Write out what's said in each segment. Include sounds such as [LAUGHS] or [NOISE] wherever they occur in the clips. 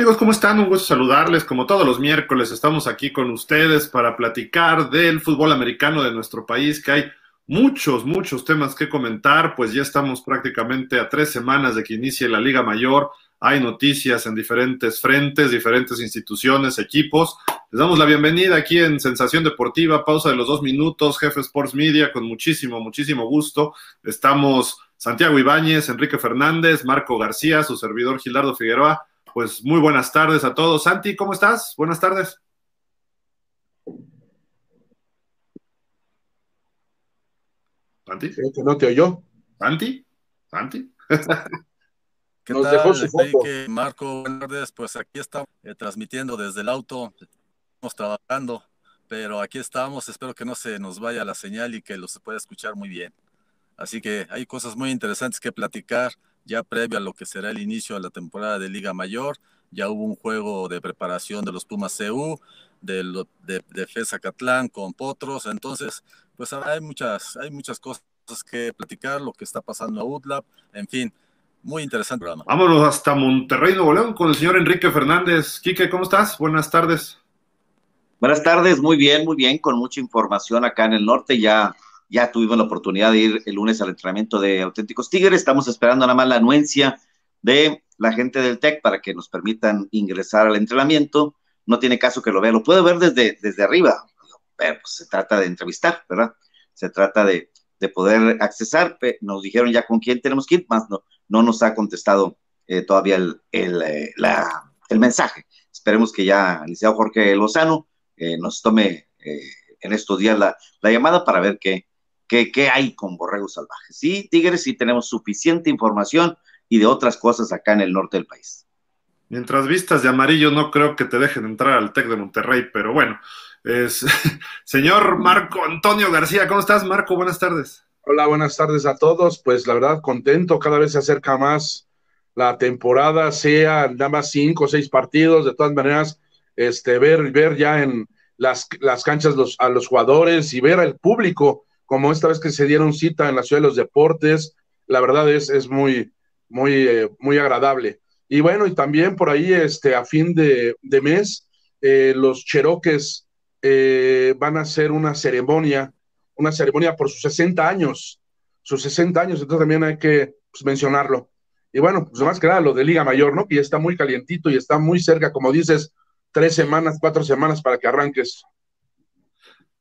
amigos? ¿Cómo están? Un gusto saludarles. Como todos los miércoles estamos aquí con ustedes para platicar del fútbol americano de nuestro país, que hay muchos, muchos temas que comentar, pues ya estamos prácticamente a tres semanas de que inicie la Liga Mayor. Hay noticias en diferentes frentes, diferentes instituciones, equipos. Les damos la bienvenida aquí en Sensación Deportiva, pausa de los dos minutos, Jefe Sports Media, con muchísimo, muchísimo gusto. Estamos Santiago Ibáñez, Enrique Fernández, Marco García, su servidor Gilardo Figueroa. Pues muy buenas tardes a todos. Santi, ¿cómo estás? Buenas tardes. Santi. que no te oyó. Santi. Santi. [LAUGHS] ¿Qué Nos tal, dejó su foto. Marco, buenas tardes. Pues aquí estamos eh, transmitiendo desde el auto. Estamos trabajando, pero aquí estamos. Espero que no se nos vaya la señal y que lo se pueda escuchar muy bien. Así que hay cosas muy interesantes que platicar ya previo a lo que será el inicio de la temporada de Liga Mayor. Ya hubo un juego de preparación de los Pumas CU, de, de, de FESA Catlán con Potros. Entonces, pues hay muchas, hay muchas cosas que platicar, lo que está pasando a UTLAB, en fin, muy interesante programa. Vámonos hasta Monterrey, Nuevo León, con el señor Enrique Fernández. Quique, ¿cómo estás? Buenas tardes. Buenas tardes, muy bien, muy bien, con mucha información acá en el norte. Ya ya tuvimos la oportunidad de ir el lunes al entrenamiento de Auténticos Tigres. Estamos esperando nada más la anuencia de la gente del TEC para que nos permitan ingresar al entrenamiento. No tiene caso que lo vea, lo puede ver desde, desde arriba, pero pues, se trata de entrevistar, ¿verdad? Se trata de, poder accesar. Nos dijeron ya con quién tenemos que ir, más no, no nos ha contestado eh, todavía el, el, eh, el, mensaje. Esperemos que ya el licenciado Jorge Lozano eh, nos tome en estos días la, la llamada para ver qué, ¿Qué, hay con borregos salvajes? Sí, Tigres, sí tenemos suficiente información y de otras cosas acá en el norte del país. Mientras vistas de amarillo, no creo que te dejen entrar al TEC de Monterrey, pero bueno. Es... [LAUGHS] Señor Marco Antonio García, ¿cómo estás, Marco? Buenas tardes. Hola, buenas tardes a todos. Pues la verdad, contento, cada vez se acerca más la temporada, sea nada más cinco o seis partidos, de todas maneras, este, ver, ver ya en las, las canchas los, a los jugadores y ver al público como esta vez que se dieron cita en la Ciudad de los Deportes, la verdad es, es muy, muy, eh, muy agradable. Y bueno, y también por ahí, este, a fin de, mes, eh, los cheroques eh, van a hacer una ceremonia, una ceremonia por sus 60 años, sus 60 años, entonces también hay que pues, mencionarlo. Y bueno, pues más que nada lo de Liga Mayor, ¿no? Que ya está muy calientito y está muy cerca, como dices, tres semanas, cuatro semanas para que arranques.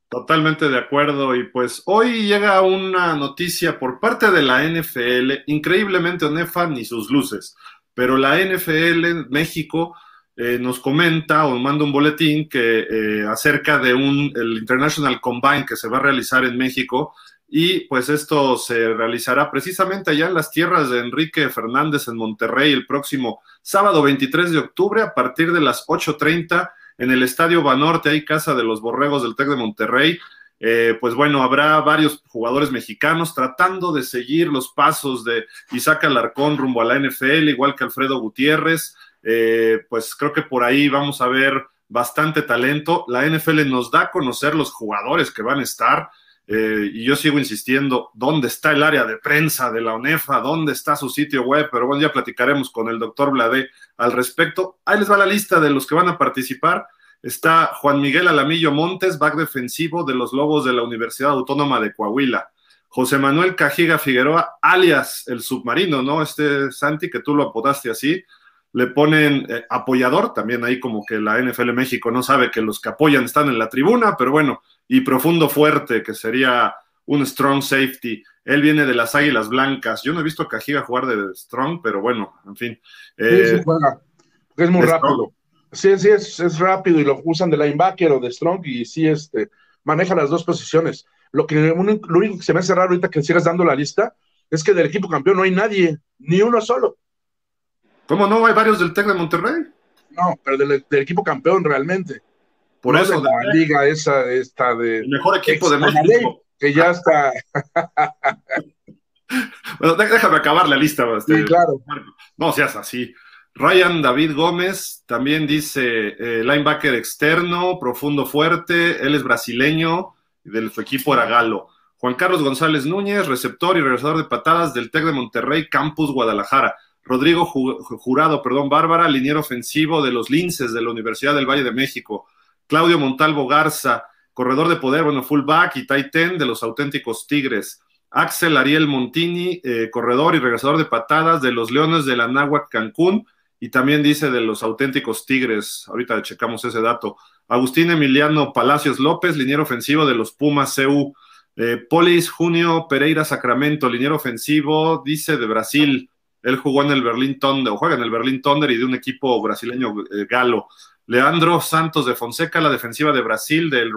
Totalmente de acuerdo. Y pues hoy llega una noticia por parte de la NFL, increíblemente Onefa ni sus luces, pero la NFL México eh, nos comenta o manda un boletín que eh, acerca de un el International Combine que se va a realizar en México y pues esto se realizará precisamente allá en las tierras de Enrique Fernández en Monterrey el próximo sábado 23 de octubre a partir de las 8.30 en el Estadio Banorte, hay casa de los Borregos del TEC de Monterrey. Eh, pues bueno, habrá varios jugadores mexicanos tratando de seguir los pasos de Isaac Alarcón rumbo a la NFL, igual que Alfredo Gutiérrez. Eh, pues creo que por ahí vamos a ver bastante talento. La NFL nos da a conocer los jugadores que van a estar. Eh, y yo sigo insistiendo, ¿dónde está el área de prensa de la ONEFA? ¿Dónde está su sitio web? Pero bueno, ya platicaremos con el doctor Bladé al respecto. Ahí les va la lista de los que van a participar. Está Juan Miguel Alamillo Montes, back defensivo de los Lobos de la Universidad Autónoma de Coahuila. José Manuel Cajiga Figueroa, alias el submarino, ¿no? Este Santi, que tú lo apodaste así, le ponen eh, apoyador, también ahí como que la NFL México no sabe que los que apoyan están en la tribuna, pero bueno, y profundo fuerte, que sería un strong safety. Él viene de las Águilas Blancas. Yo no he visto a Cajiga jugar de strong, pero bueno, en fin. Eh, juega. Es muy rápido. Sí, sí, es, rápido y lo usan de linebacker o de strong y sí, este, maneja las dos posiciones. Lo, que, lo único que se me hace raro ahorita que sigas dando la lista es que del equipo campeón no hay nadie, ni uno solo. ¿Cómo no? ¿Hay varios del TEC de Monterrey? No, pero del equipo campeón realmente. Por eso. De la liga esa, esta de. El mejor equipo de México. Que ya está. [LAUGHS] bueno, déjame acabar la lista. Este, sí, claro. No seas así. Ryan David Gómez también dice eh, linebacker externo, profundo fuerte, él es brasileño, del su equipo era Galo. Juan Carlos González Núñez, receptor y regresador de patadas del TEC de Monterrey, Campus Guadalajara. Rodrigo Jurado, perdón, Bárbara, liniero ofensivo de los Linces de la Universidad del Valle de México. Claudio Montalvo Garza, corredor de poder, bueno, fullback y tight end de los auténticos Tigres. Axel Ariel Montini, eh, corredor y regresador de patadas de los Leones de la Náhuac Cancún, y también dice de los auténticos Tigres, ahorita checamos ese dato. Agustín Emiliano Palacios López, liniero ofensivo de los Pumas CU. Eh, Polis Junio Pereira Sacramento, liniero ofensivo, dice de Brasil. Él jugó en el Berlín Thunder, o juega en el Berlín Thunder y de un equipo brasileño eh, galo. Leandro Santos de Fonseca, la defensiva de Brasil, del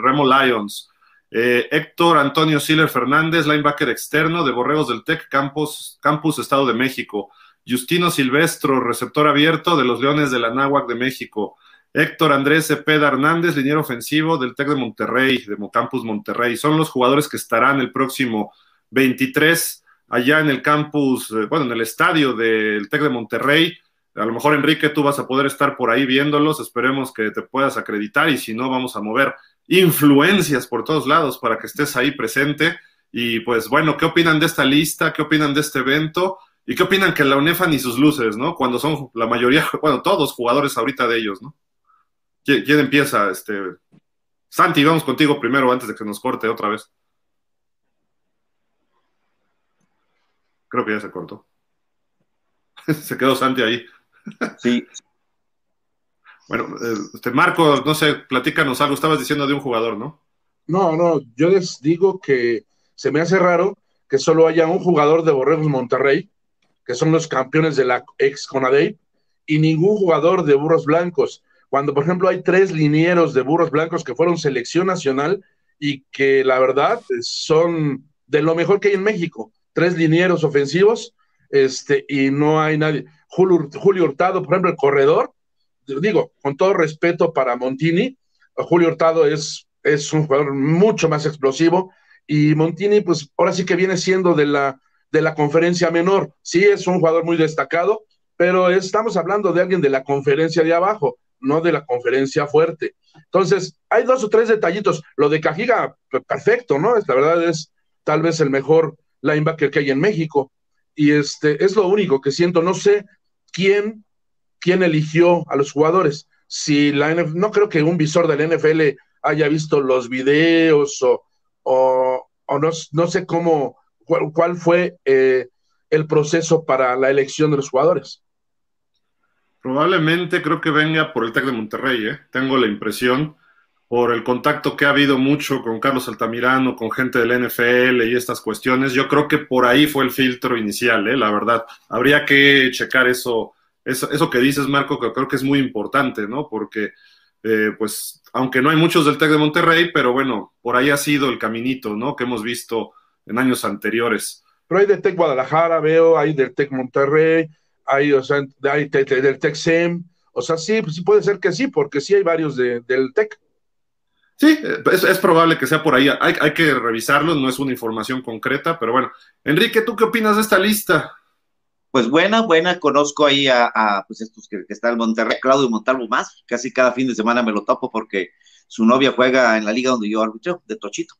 Remo Lions. Eh, Héctor Antonio Siller Fernández, linebacker externo de Borregos del TEC, Campus, Campus Estado de México. Justino Silvestro, receptor abierto de los Leones de la Náhuac de México. Héctor Andrés Cepeda Hernández, liniero ofensivo del TEC de Monterrey, de Campus Monterrey. Son los jugadores que estarán el próximo 23 allá en el campus, eh, bueno, en el estadio del TEC de Monterrey. A lo mejor, Enrique, tú vas a poder estar por ahí viéndolos. Esperemos que te puedas acreditar y si no, vamos a mover influencias por todos lados para que estés ahí presente. Y pues bueno, ¿qué opinan de esta lista? ¿Qué opinan de este evento? ¿Y qué opinan que la UNEFA ni sus luces, ¿no? Cuando son la mayoría, [LAUGHS] bueno, todos jugadores ahorita de ellos, ¿no? ¿Quién, empieza? Este, Santi, vamos contigo primero antes de que nos corte otra vez. Creo que ya se cortó. [LAUGHS] se quedó Santi ahí. sí, bueno, este Marco, no sé, platícanos algo, estabas diciendo de un jugador, ¿no? No, no, yo les digo que se me hace raro que solo haya un jugador de Borregos Monterrey, que son los campeones de la ex Conadey, y ningún jugador de Burros Blancos. Cuando, por ejemplo, hay tres linieros de Burros Blancos que fueron selección nacional y que la verdad son de lo mejor que hay en México. Tres linieros ofensivos, este, y no hay nadie. Julio, Julio Hurtado, por ejemplo, el corredor, digo, con todo respeto para Montini, Julio Hurtado es, es un jugador mucho más explosivo y Montini, pues ahora sí que viene siendo de la, de la conferencia menor. Sí, es un jugador muy destacado, pero estamos hablando de alguien de la conferencia de abajo, no de la conferencia fuerte. Entonces, hay dos o tres detallitos. Lo de Cajiga, pues, perfecto, ¿no? La verdad es tal vez el mejor linebacker que hay en México. Y este es lo único que siento. No sé quién quién eligió a los jugadores. Si la no creo que un visor del NFL haya visto los videos o, o, no, no, sé cómo, cuál, fue eh, el proceso para la elección de los jugadores. Probablemente creo que venga por el TEC de Monterrey, ¿eh? tengo la impresión, por el contacto que ha habido mucho con Carlos Altamirano, con gente del NFL y estas cuestiones. Yo creo que por ahí fue el filtro inicial, ¿eh? la verdad. Habría que checar eso eso, que dices, Marco, que creo que es muy importante, ¿no? Porque, eh, pues, aunque no hay muchos del TEC de Monterrey, pero bueno, por ahí ha sido el caminito, ¿no? Que hemos visto en años anteriores. Pero hay del TEC Guadalajara, veo, hay del TEC Monterrey, hay, o sea, hay del TEC SEM, o sea, sí, sí puede ser que sí, porque sí hay varios del TEC. Sí, es, probable que sea por ahí. Hay, hay, que revisarlo, no es una información concreta, pero bueno. Enrique, ¿tú qué opinas de esta lista? pues buena, buena, conozco ahí a, pues estos que, está el Monterrey, Claudio Montalvo más, casi cada fin de semana me lo topo porque su novia juega en la liga donde yo arbitro, de Tochito,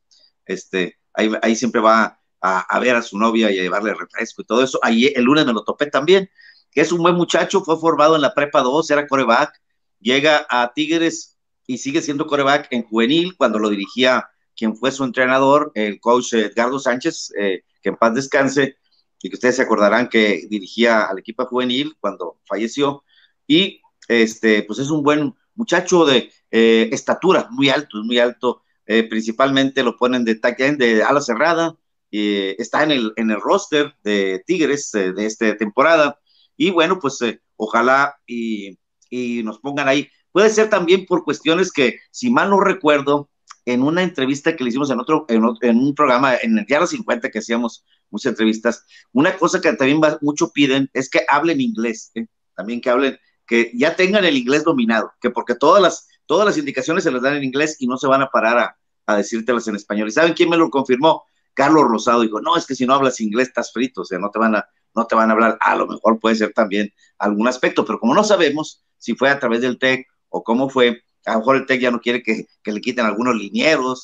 este, ahí, ahí siempre va a, ver a su novia y a llevarle refresco y todo eso, ahí el lunes me lo topé también, que es un buen muchacho, fue formado en la prepa 2, era coreback, llega a Tigres y sigue siendo coreback en juvenil, cuando lo dirigía quien fue su entrenador, el coach Edgardo Sánchez, eh, que en paz descanse, y que ustedes se acordarán que dirigía al equipo juvenil cuando falleció, y este, pues es un buen muchacho de eh, estatura, muy alto, muy alto, eh, principalmente lo ponen de de ala cerrada, eh, está en el, en el roster de Tigres de esta temporada, y bueno, pues ojalá y, y nos pongan ahí. Puede ser también por cuestiones que, si mal no recuerdo, en una entrevista que le hicimos en otro, en, un programa, en el Diario 50, que hacíamos muchas entrevistas, una cosa que también mucho piden es que hablen inglés, ¿eh? también que hablen, que ya tengan el inglés dominado, que porque todas las, todas las indicaciones se les dan en inglés y no se van a parar a, a decírtelas en español. ¿Y saben quién me lo confirmó? Carlos Rosado dijo, no, es que si no hablas inglés estás frito, o sea, no te van a, no te van a hablar, a lo mejor puede ser también algún aspecto, pero como no sabemos si fue a través del TEC o cómo fue, a lo mejor el TEC ya no quiere que, le quiten algunos linieros.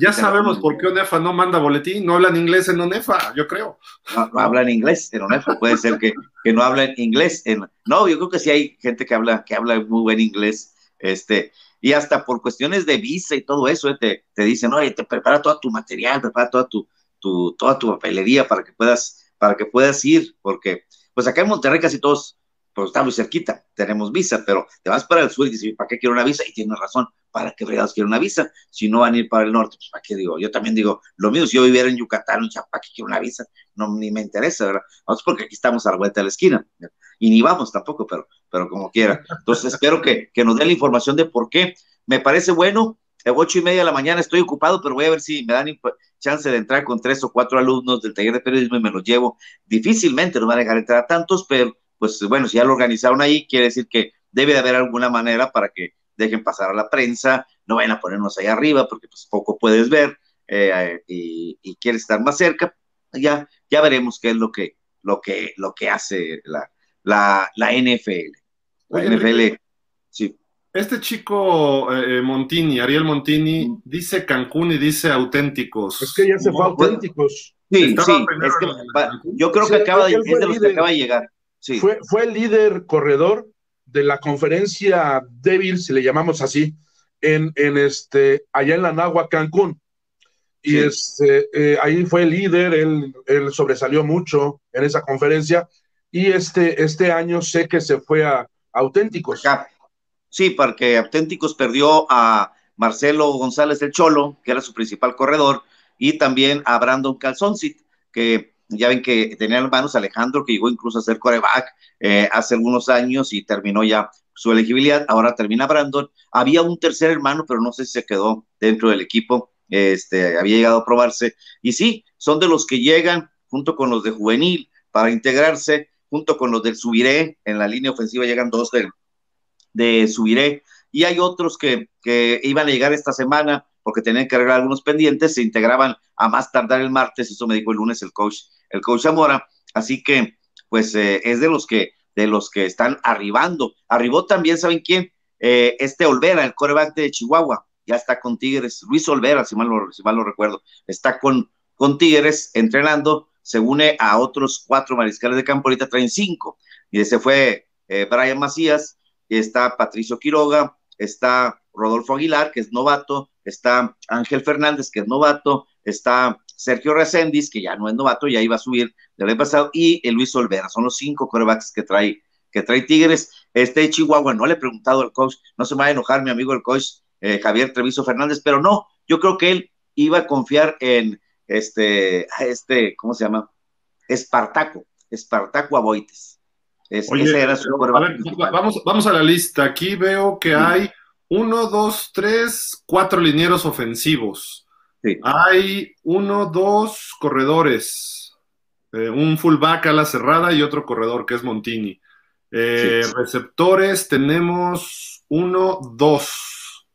Ya, sabemos por qué ONEFA no manda boletín, no hablan inglés en ONEFA, yo creo. No, hablan inglés en ONEFA, puede ser que, que no hablan inglés. En, no, yo creo que sí hay gente que habla, que habla muy buen inglés, este, y hasta por cuestiones de visa y todo eso, eh, te, te dicen, oye, te prepara todo tu material, prepara toda tu, tu, toda tu papelería para que puedas, para que puedas ir, porque pues acá en Monterrey casi todos pues está muy cerquita, tenemos visa, pero te vas para el sur y dices, ¿para qué quiero una visa? Y tienes razón, ¿para qué fregados quiero una visa? Si no van a ir para el norte, pues ¿para qué digo? Yo también digo, lo mismo si yo viviera en Yucatán, ¿para qué quiero una visa? No, ni me interesa, ¿verdad? Vamos porque aquí estamos a la vuelta de la esquina, y ni vamos tampoco, pero, pero como quiera. Entonces espero que, que nos dé la información de por qué. Me parece bueno, a ocho y media de la mañana estoy ocupado, pero voy a ver si me dan chance de entrar con tres o cuatro alumnos del taller de periodismo y me los llevo. Difícilmente nos van a dejar entrar a tantos, pero pues bueno, si ya lo organizaron ahí, quiere decir que debe de haber alguna manera para que dejen pasar a la prensa, no vayan a ponernos ahí arriba porque pues poco puedes ver eh, y, quieres estar más cerca, ya, ya veremos qué es lo que, lo que, lo que hace la, la, la NFL. La NFL, sí. Este chico eh, eh, Montini, Ariel Montini, mm. dice Cancún y dice auténticos. Es que ya se fue auténticos. Sí, sí, es que, yo creo que acaba de, es de los que acaba de llegar. Fue, fue el líder corredor de la conferencia débil, si le llamamos así, en, en este, allá en la Nagua, Cancún. Y este, eh, ahí fue el líder, él, él, sobresalió mucho en esa conferencia. Y este, este año sé que se fue a, Auténticos. Sí, porque Auténticos perdió a Marcelo González el Cholo, que era su principal corredor, y también a Brandon Calzoncit, que ya ven que tenía hermanos Alejandro, que llegó incluso a ser coreback eh, hace algunos años y terminó ya su elegibilidad. Ahora termina Brandon. Había un tercer hermano, pero no sé si se quedó dentro del equipo. Este, había llegado a probarse. Y sí, son de los que llegan junto con los de juvenil para integrarse, junto con los del Subiré. En la línea ofensiva llegan dos de, de Subiré. Y hay otros que, que iban a llegar esta semana porque tenían que arreglar algunos pendientes, se integraban a más tardar el martes, eso me dijo el lunes el coach el coach Zamora. Así que, pues, eh, es de los que, de los que están arribando. Arribó también, ¿saben quién? Eh, este Olvera, el coreback de Chihuahua, ya está con Tigres. Luis Olvera, si mal lo, si mal lo recuerdo, está con, con Tigres entrenando. Se une a otros cuatro mariscales de campo, ahorita traen cinco. Y ese fue eh, Brian Macías, está Patricio Quiroga, está Rodolfo Aguilar, que es novato, está Ángel Fernández, que es novato, está Sergio Reséndiz, que ya no es novato, ya iba a subir del año pasado, y el Luis Olvera. Son los cinco corebacks que trae, que trae Tigres. Este Chihuahua, no le he preguntado al coach, no se me va a enojar mi amigo el coach eh, Javier Treviso Fernández, pero no, yo creo que él iba a confiar en este, este, ¿cómo se llama? Espartaco, Espartaco Aboites. ese era su vamos, vamos a la lista. Aquí veo que hay uno, dos, tres, cuatro linieros ofensivos. Hay uno, dos corredores, eh, un fullback a la cerrada y otro corredor que es Montini. Eh, receptores tenemos uno, dos.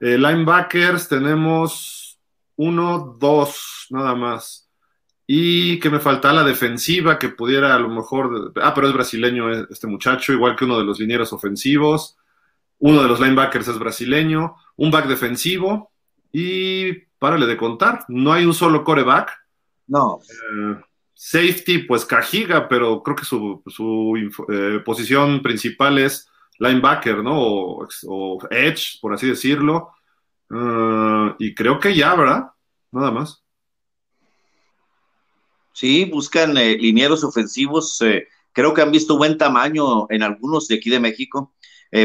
Eh, linebackers tenemos uno, dos, nada más. Y que me falta la defensiva, que pudiera a lo mejor. Ah, pero es brasileño este muchacho, igual que uno de los linieros ofensivos. Uno de los linebackers es brasileño. Un back defensivo. Y párale de contar, no hay un solo coreback. No. Eh, safety, pues Cajiga, pero creo que su, eh, posición principal es linebacker, ¿no? O, edge, por así decirlo. Eh, y creo que ya, ¿verdad? Nada más. Sí, buscan linieros ofensivos. creo que han visto buen tamaño en algunos de aquí de México.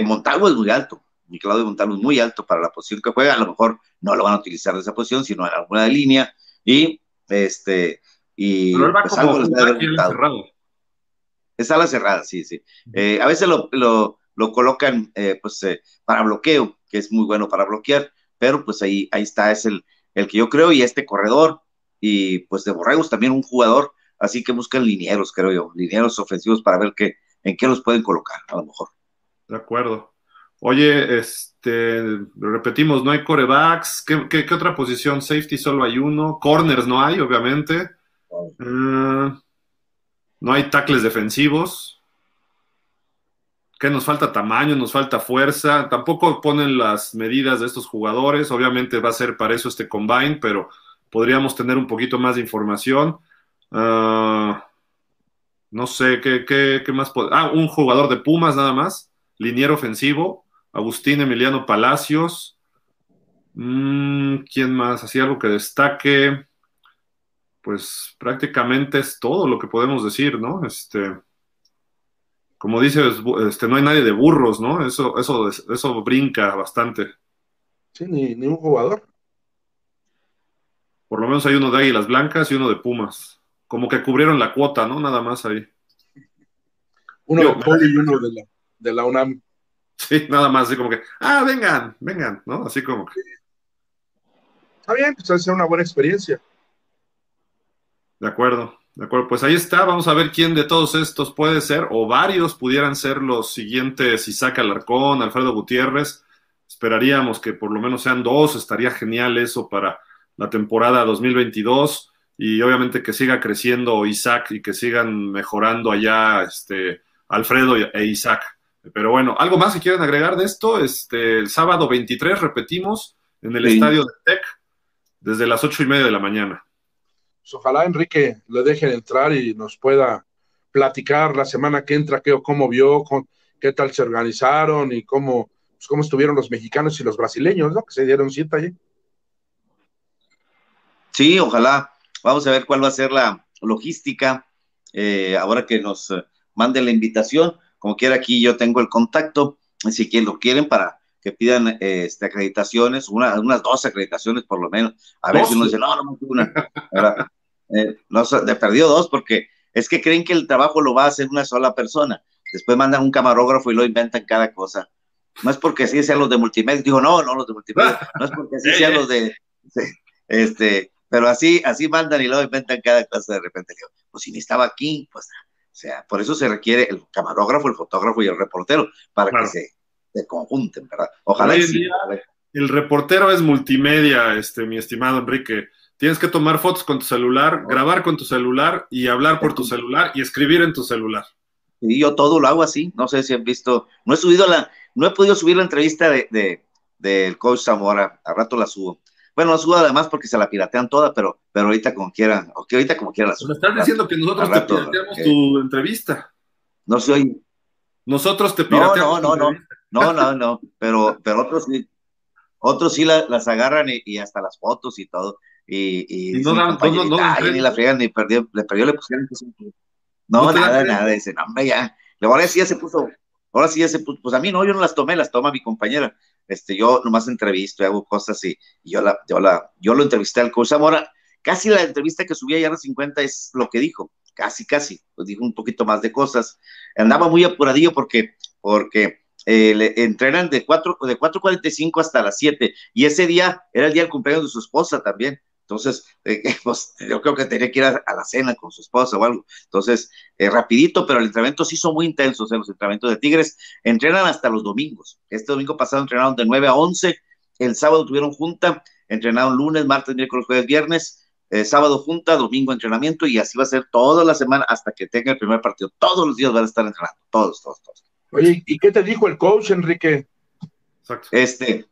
Montalvo es muy alto y Claudio Montalvo es muy alto para la posición que juega, a lo mejor no lo van a utilizar de esa posición, sino en alguna de línea, y este, y Pero él va pues, como algo Es ala cerrada, sí, sí. Eh, a veces lo, lo, lo colocan eh, pues eh, para bloqueo, que es muy bueno para bloquear, pero pues ahí, ahí está, es el, el que yo creo, y este corredor, y pues de Borregos también un jugador, así que buscan linieros, creo yo, linieros ofensivos para ver qué, en qué los pueden colocar, a lo mejor. De acuerdo. Oye, este, repetimos, no hay corebacks. ¿Qué, otra posición? Safety solo hay uno. Corners no hay, obviamente. Eh, no hay tackles defensivos. que nos falta tamaño, nos falta fuerza, tampoco ponen las medidas de estos jugadores, obviamente va a ser para eso este combine, pero podríamos tener un poquito más de información. Ah, no sé, ¿qué, qué, más? Ah, un jugador de Pumas nada más, liniero ofensivo, Agustín Emiliano Palacios. Mm, ¿Quién más? Así algo que destaque. Pues prácticamente es todo lo que podemos decir, ¿no? Este, como dices, este, no hay nadie de burros, ¿no? Eso, eso, eso brinca bastante. Sí, ni, ni un jugador. Por lo menos hay uno de Águilas Blancas y uno de Pumas. Como que cubrieron la cuota, ¿no? Nada más ahí. Uno de Poli y uno de la, de la UNAM. [LAUGHS] Sí, nada más, así como que, ah, vengan, vengan, ¿no? Así como que. Está bien, pues es una buena experiencia. De acuerdo, de acuerdo. Pues ahí está, vamos a ver quién de todos estos puede ser, o varios pudieran ser los siguientes, Isaac Alarcón, Alfredo Gutiérrez. Esperaríamos que por lo menos sean dos, estaría genial eso para la temporada 2022 y obviamente que siga creciendo Isaac y que sigan mejorando allá este, Alfredo e Isaac. Pero bueno, ¿algo más si quieren agregar de esto? Este, el sábado 23 repetimos en el estadio de Tec desde las ocho y media de la mañana. Pues ojalá Enrique le dejen entrar y nos pueda platicar la semana que entra qué, cómo vio, qué tal se organizaron y cómo, pues, cómo estuvieron los mexicanos y los brasileños, ¿no? Que se dieron cita allí. Sí, ojalá. Vamos a ver cuál va a ser la logística eh, ahora que nos manden la invitación. Como quiera, aquí yo tengo el contacto. Si que lo quieren para que pidan este, acreditaciones, unas dos acreditaciones por lo menos. A ver si uno dice, no, no, una. eh, no, de perdido dos porque es que creen que el trabajo lo va a hacer una sola persona. Después mandan un camarógrafo y lo inventan cada cosa. No es porque así sean los de multimedia. Digo, no, no, los de multimedia. No es porque así [LAUGHS] sean los de, de este, pero así, así mandan y luego inventan cada cosa de repente. Digo, pues si ni estaba aquí, pues, o sea, por eso se requiere el camarógrafo, el fotógrafo y el reportero, para que se, se, conjunten, ¿verdad? Ojalá. el reportero es multimedia, este, mi estimado Enrique. Tienes que tomar fotos con tu celular, grabar con tu celular y hablar por tu celular y escribir en tu celular. Y yo todo lo hago así. No sé si han visto, no he subido la, no he podido subir la entrevista de, de del coach Zamora, a rato la subo bueno, no subo además porque se la piratean toda, pero, pero ahorita como quiera, o que ahorita como quiera la. Me estás diciendo que nosotros te pirateamos tu entrevista. No soy. Nosotros te pirateamos. No, no, no, no, no, no, no, pero, pero otros sí, otros sí las agarran y, hasta las fotos y todo. Y, y, no, dan, no, no, ni la fregan, ni perdió, le perdió, le pusieron. No, nada, nada, dice, no, hombre, ya. Ahora sí ya se puso, ahora sí ya se puso, pues a mí no, yo no las tomé, las toma mi compañera este, yo nomás entrevisto y hago cosas y, yo, la, yo, la, yo lo entrevisté al coach Zamora. Casi la entrevista que subí a 50 es lo que dijo, casi, casi, pues dijo un poquito más de cosas. Andaba muy apuradillo porque, porque eh, le entrenan de 4, de 4.45 hasta las 7 y ese día era el día del cumpleaños de su esposa también. Entonces, [LAUGHS] eh, pues, yo creo que tenía que ir a, la cena con su esposa o algo. Entonces, eh, rapidito, pero el entrenamiento sí son muy intensos, los entrenamientos de Tigres. Entrenan hasta los domingos. Este domingo pasado entrenaron de 9 a 11. El sábado tuvieron junta. Entrenaron lunes, martes, miércoles, jueves, viernes. Eh, sábado junta, domingo entrenamiento y así va a ser toda la semana hasta que tenga el primer partido. Todos los días van a estar entrenando. Todos, todos, todos. Oye, ¿y qué te dijo el coach, Enrique? Exacto. Este,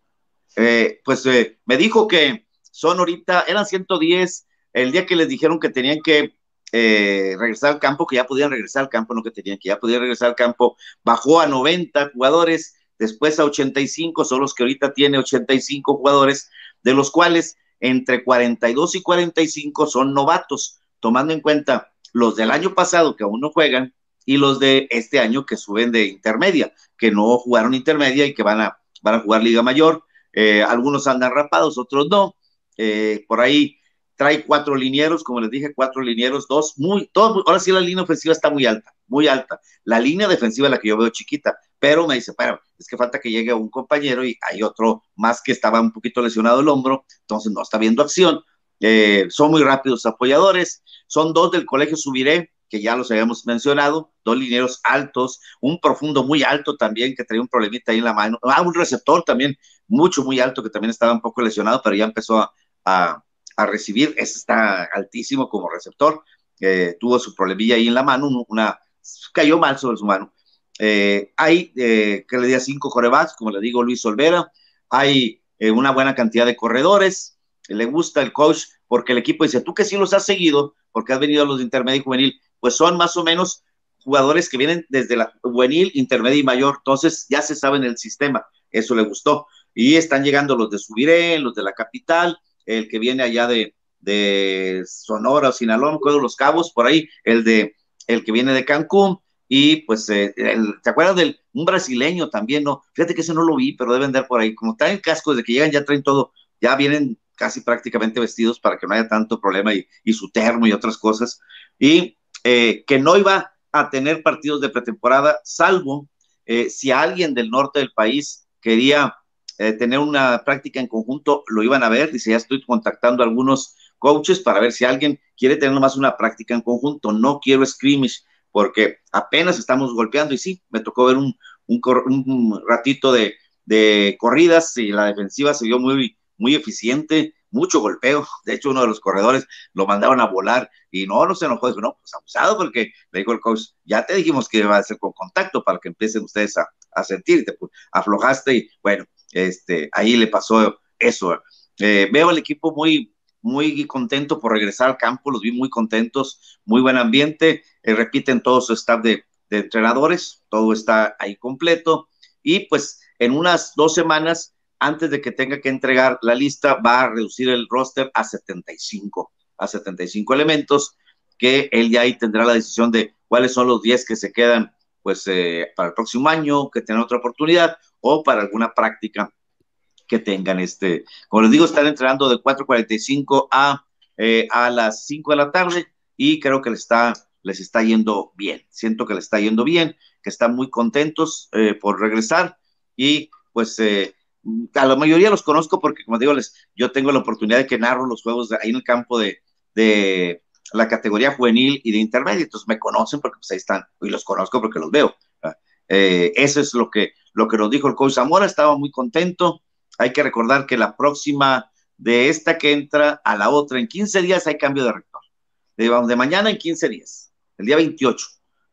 pues me dijo que son ahorita, eran 110 el día que les dijeron que tenían que eh, regresar al campo, que ya podían regresar al campo, no que tenían que ya podían regresar al campo, bajó a 90 jugadores, después a 85, son los que ahorita tiene 85 jugadores, de los cuales entre 42 y 45 son novatos, tomando en cuenta los del año pasado que aún no juegan y los de este año que suben de intermedia, que no jugaron intermedia y que van a, van a jugar Liga Mayor. Eh, algunos andan rapados, otros no. Eh, por ahí trae cuatro linieros, como les dije, cuatro linieros, dos, muy, todo, ahora sí la línea ofensiva está muy alta, muy alta. La línea defensiva es la que yo veo chiquita, pero me dice, pero es que falta que llegue un compañero y hay otro más que estaba un poquito lesionado el hombro, entonces no está viendo acción. Eh, son muy rápidos apoyadores, son dos del colegio Subiré, que ya los habíamos mencionado, dos linieros altos, un profundo muy alto también, que traía un problemita ahí en la mano, ah, un receptor también mucho, muy alto, que también estaba un poco lesionado, pero ya empezó a, a, recibir, está altísimo como receptor, eh, tuvo su problemilla ahí en la mano, una, cayó mal sobre su mano. eh, hay, que le diga cinco corebacks, como le digo Luis Olvera, hay una buena cantidad de corredores, le gusta el coach porque el equipo dice, tú que sí los has seguido, porque has venido a los de intermedio y juvenil, pues son más o menos jugadores que vienen desde la juvenil, intermedia y mayor, entonces ya se sabe en el sistema, eso le gustó. Y están llegando los de Subiré, los de la capital, el que viene allá de, de Sonora, Sinaloa, los Cabos, por ahí, el de el que viene de Cancún, y pues, eh, ¿te acuerdas del un brasileño también? No, fíjate que ese no lo vi, pero deben dar por ahí, como traen cascos de que llegan, ya traen todo, ya vienen casi prácticamente vestidos para que no haya tanto problema y, y su termo y otras cosas, y eh, que no iba a tener partidos de pretemporada, salvo eh, si alguien del norte del país quería eh, tener una práctica en conjunto, lo iban a ver. Dice, ya estoy contactando a algunos coaches para ver si alguien quiere tener nomás una práctica en conjunto. No quiero scrimmage porque apenas estamos golpeando y sí, me tocó ver un, un, ratito de, de, corridas y la defensiva se vio muy, muy eficiente mucho golpeo. De hecho, uno de los corredores lo mandaron a volar y no, no se enojó. Dijo, no, pues abusado porque le dijo el coach, ya te dijimos que va a ser con contacto para que empiecen ustedes a, a sentirte. Pues, aflojaste y bueno, este, ahí le pasó eso. Eh, veo al equipo muy, muy contento por regresar al campo, los vi muy contentos, muy buen ambiente, eh, repiten todo su staff de, de entrenadores, todo está ahí completo y pues en unas dos semanas antes de que tenga que entregar la lista, va a reducir el roster a 75, a 75 elementos, que él ya ahí tendrá la decisión de cuáles son los 10 que se quedan pues eh, para el próximo año, que tengan otra oportunidad, o para alguna práctica que tengan este, como les digo, están entrenando de 4.45 a, eh, a las 5 de la tarde y creo que les está, les está yendo bien, siento que les está yendo bien, que están muy contentos eh, por regresar y pues a la mayoría los conozco porque, como digo, les, yo tengo la oportunidad de que narro los juegos ahí en el campo de, de, la categoría juvenil y de intermedio, entonces me conocen porque pues ahí están, y los conozco porque los veo. Eh, eso es lo que, lo que nos dijo el coach Zamora, estaba muy contento. Hay que recordar que la próxima de esta que entra a la otra, en 15 días hay cambio de rector. De, de mañana en 15 días, el día 28.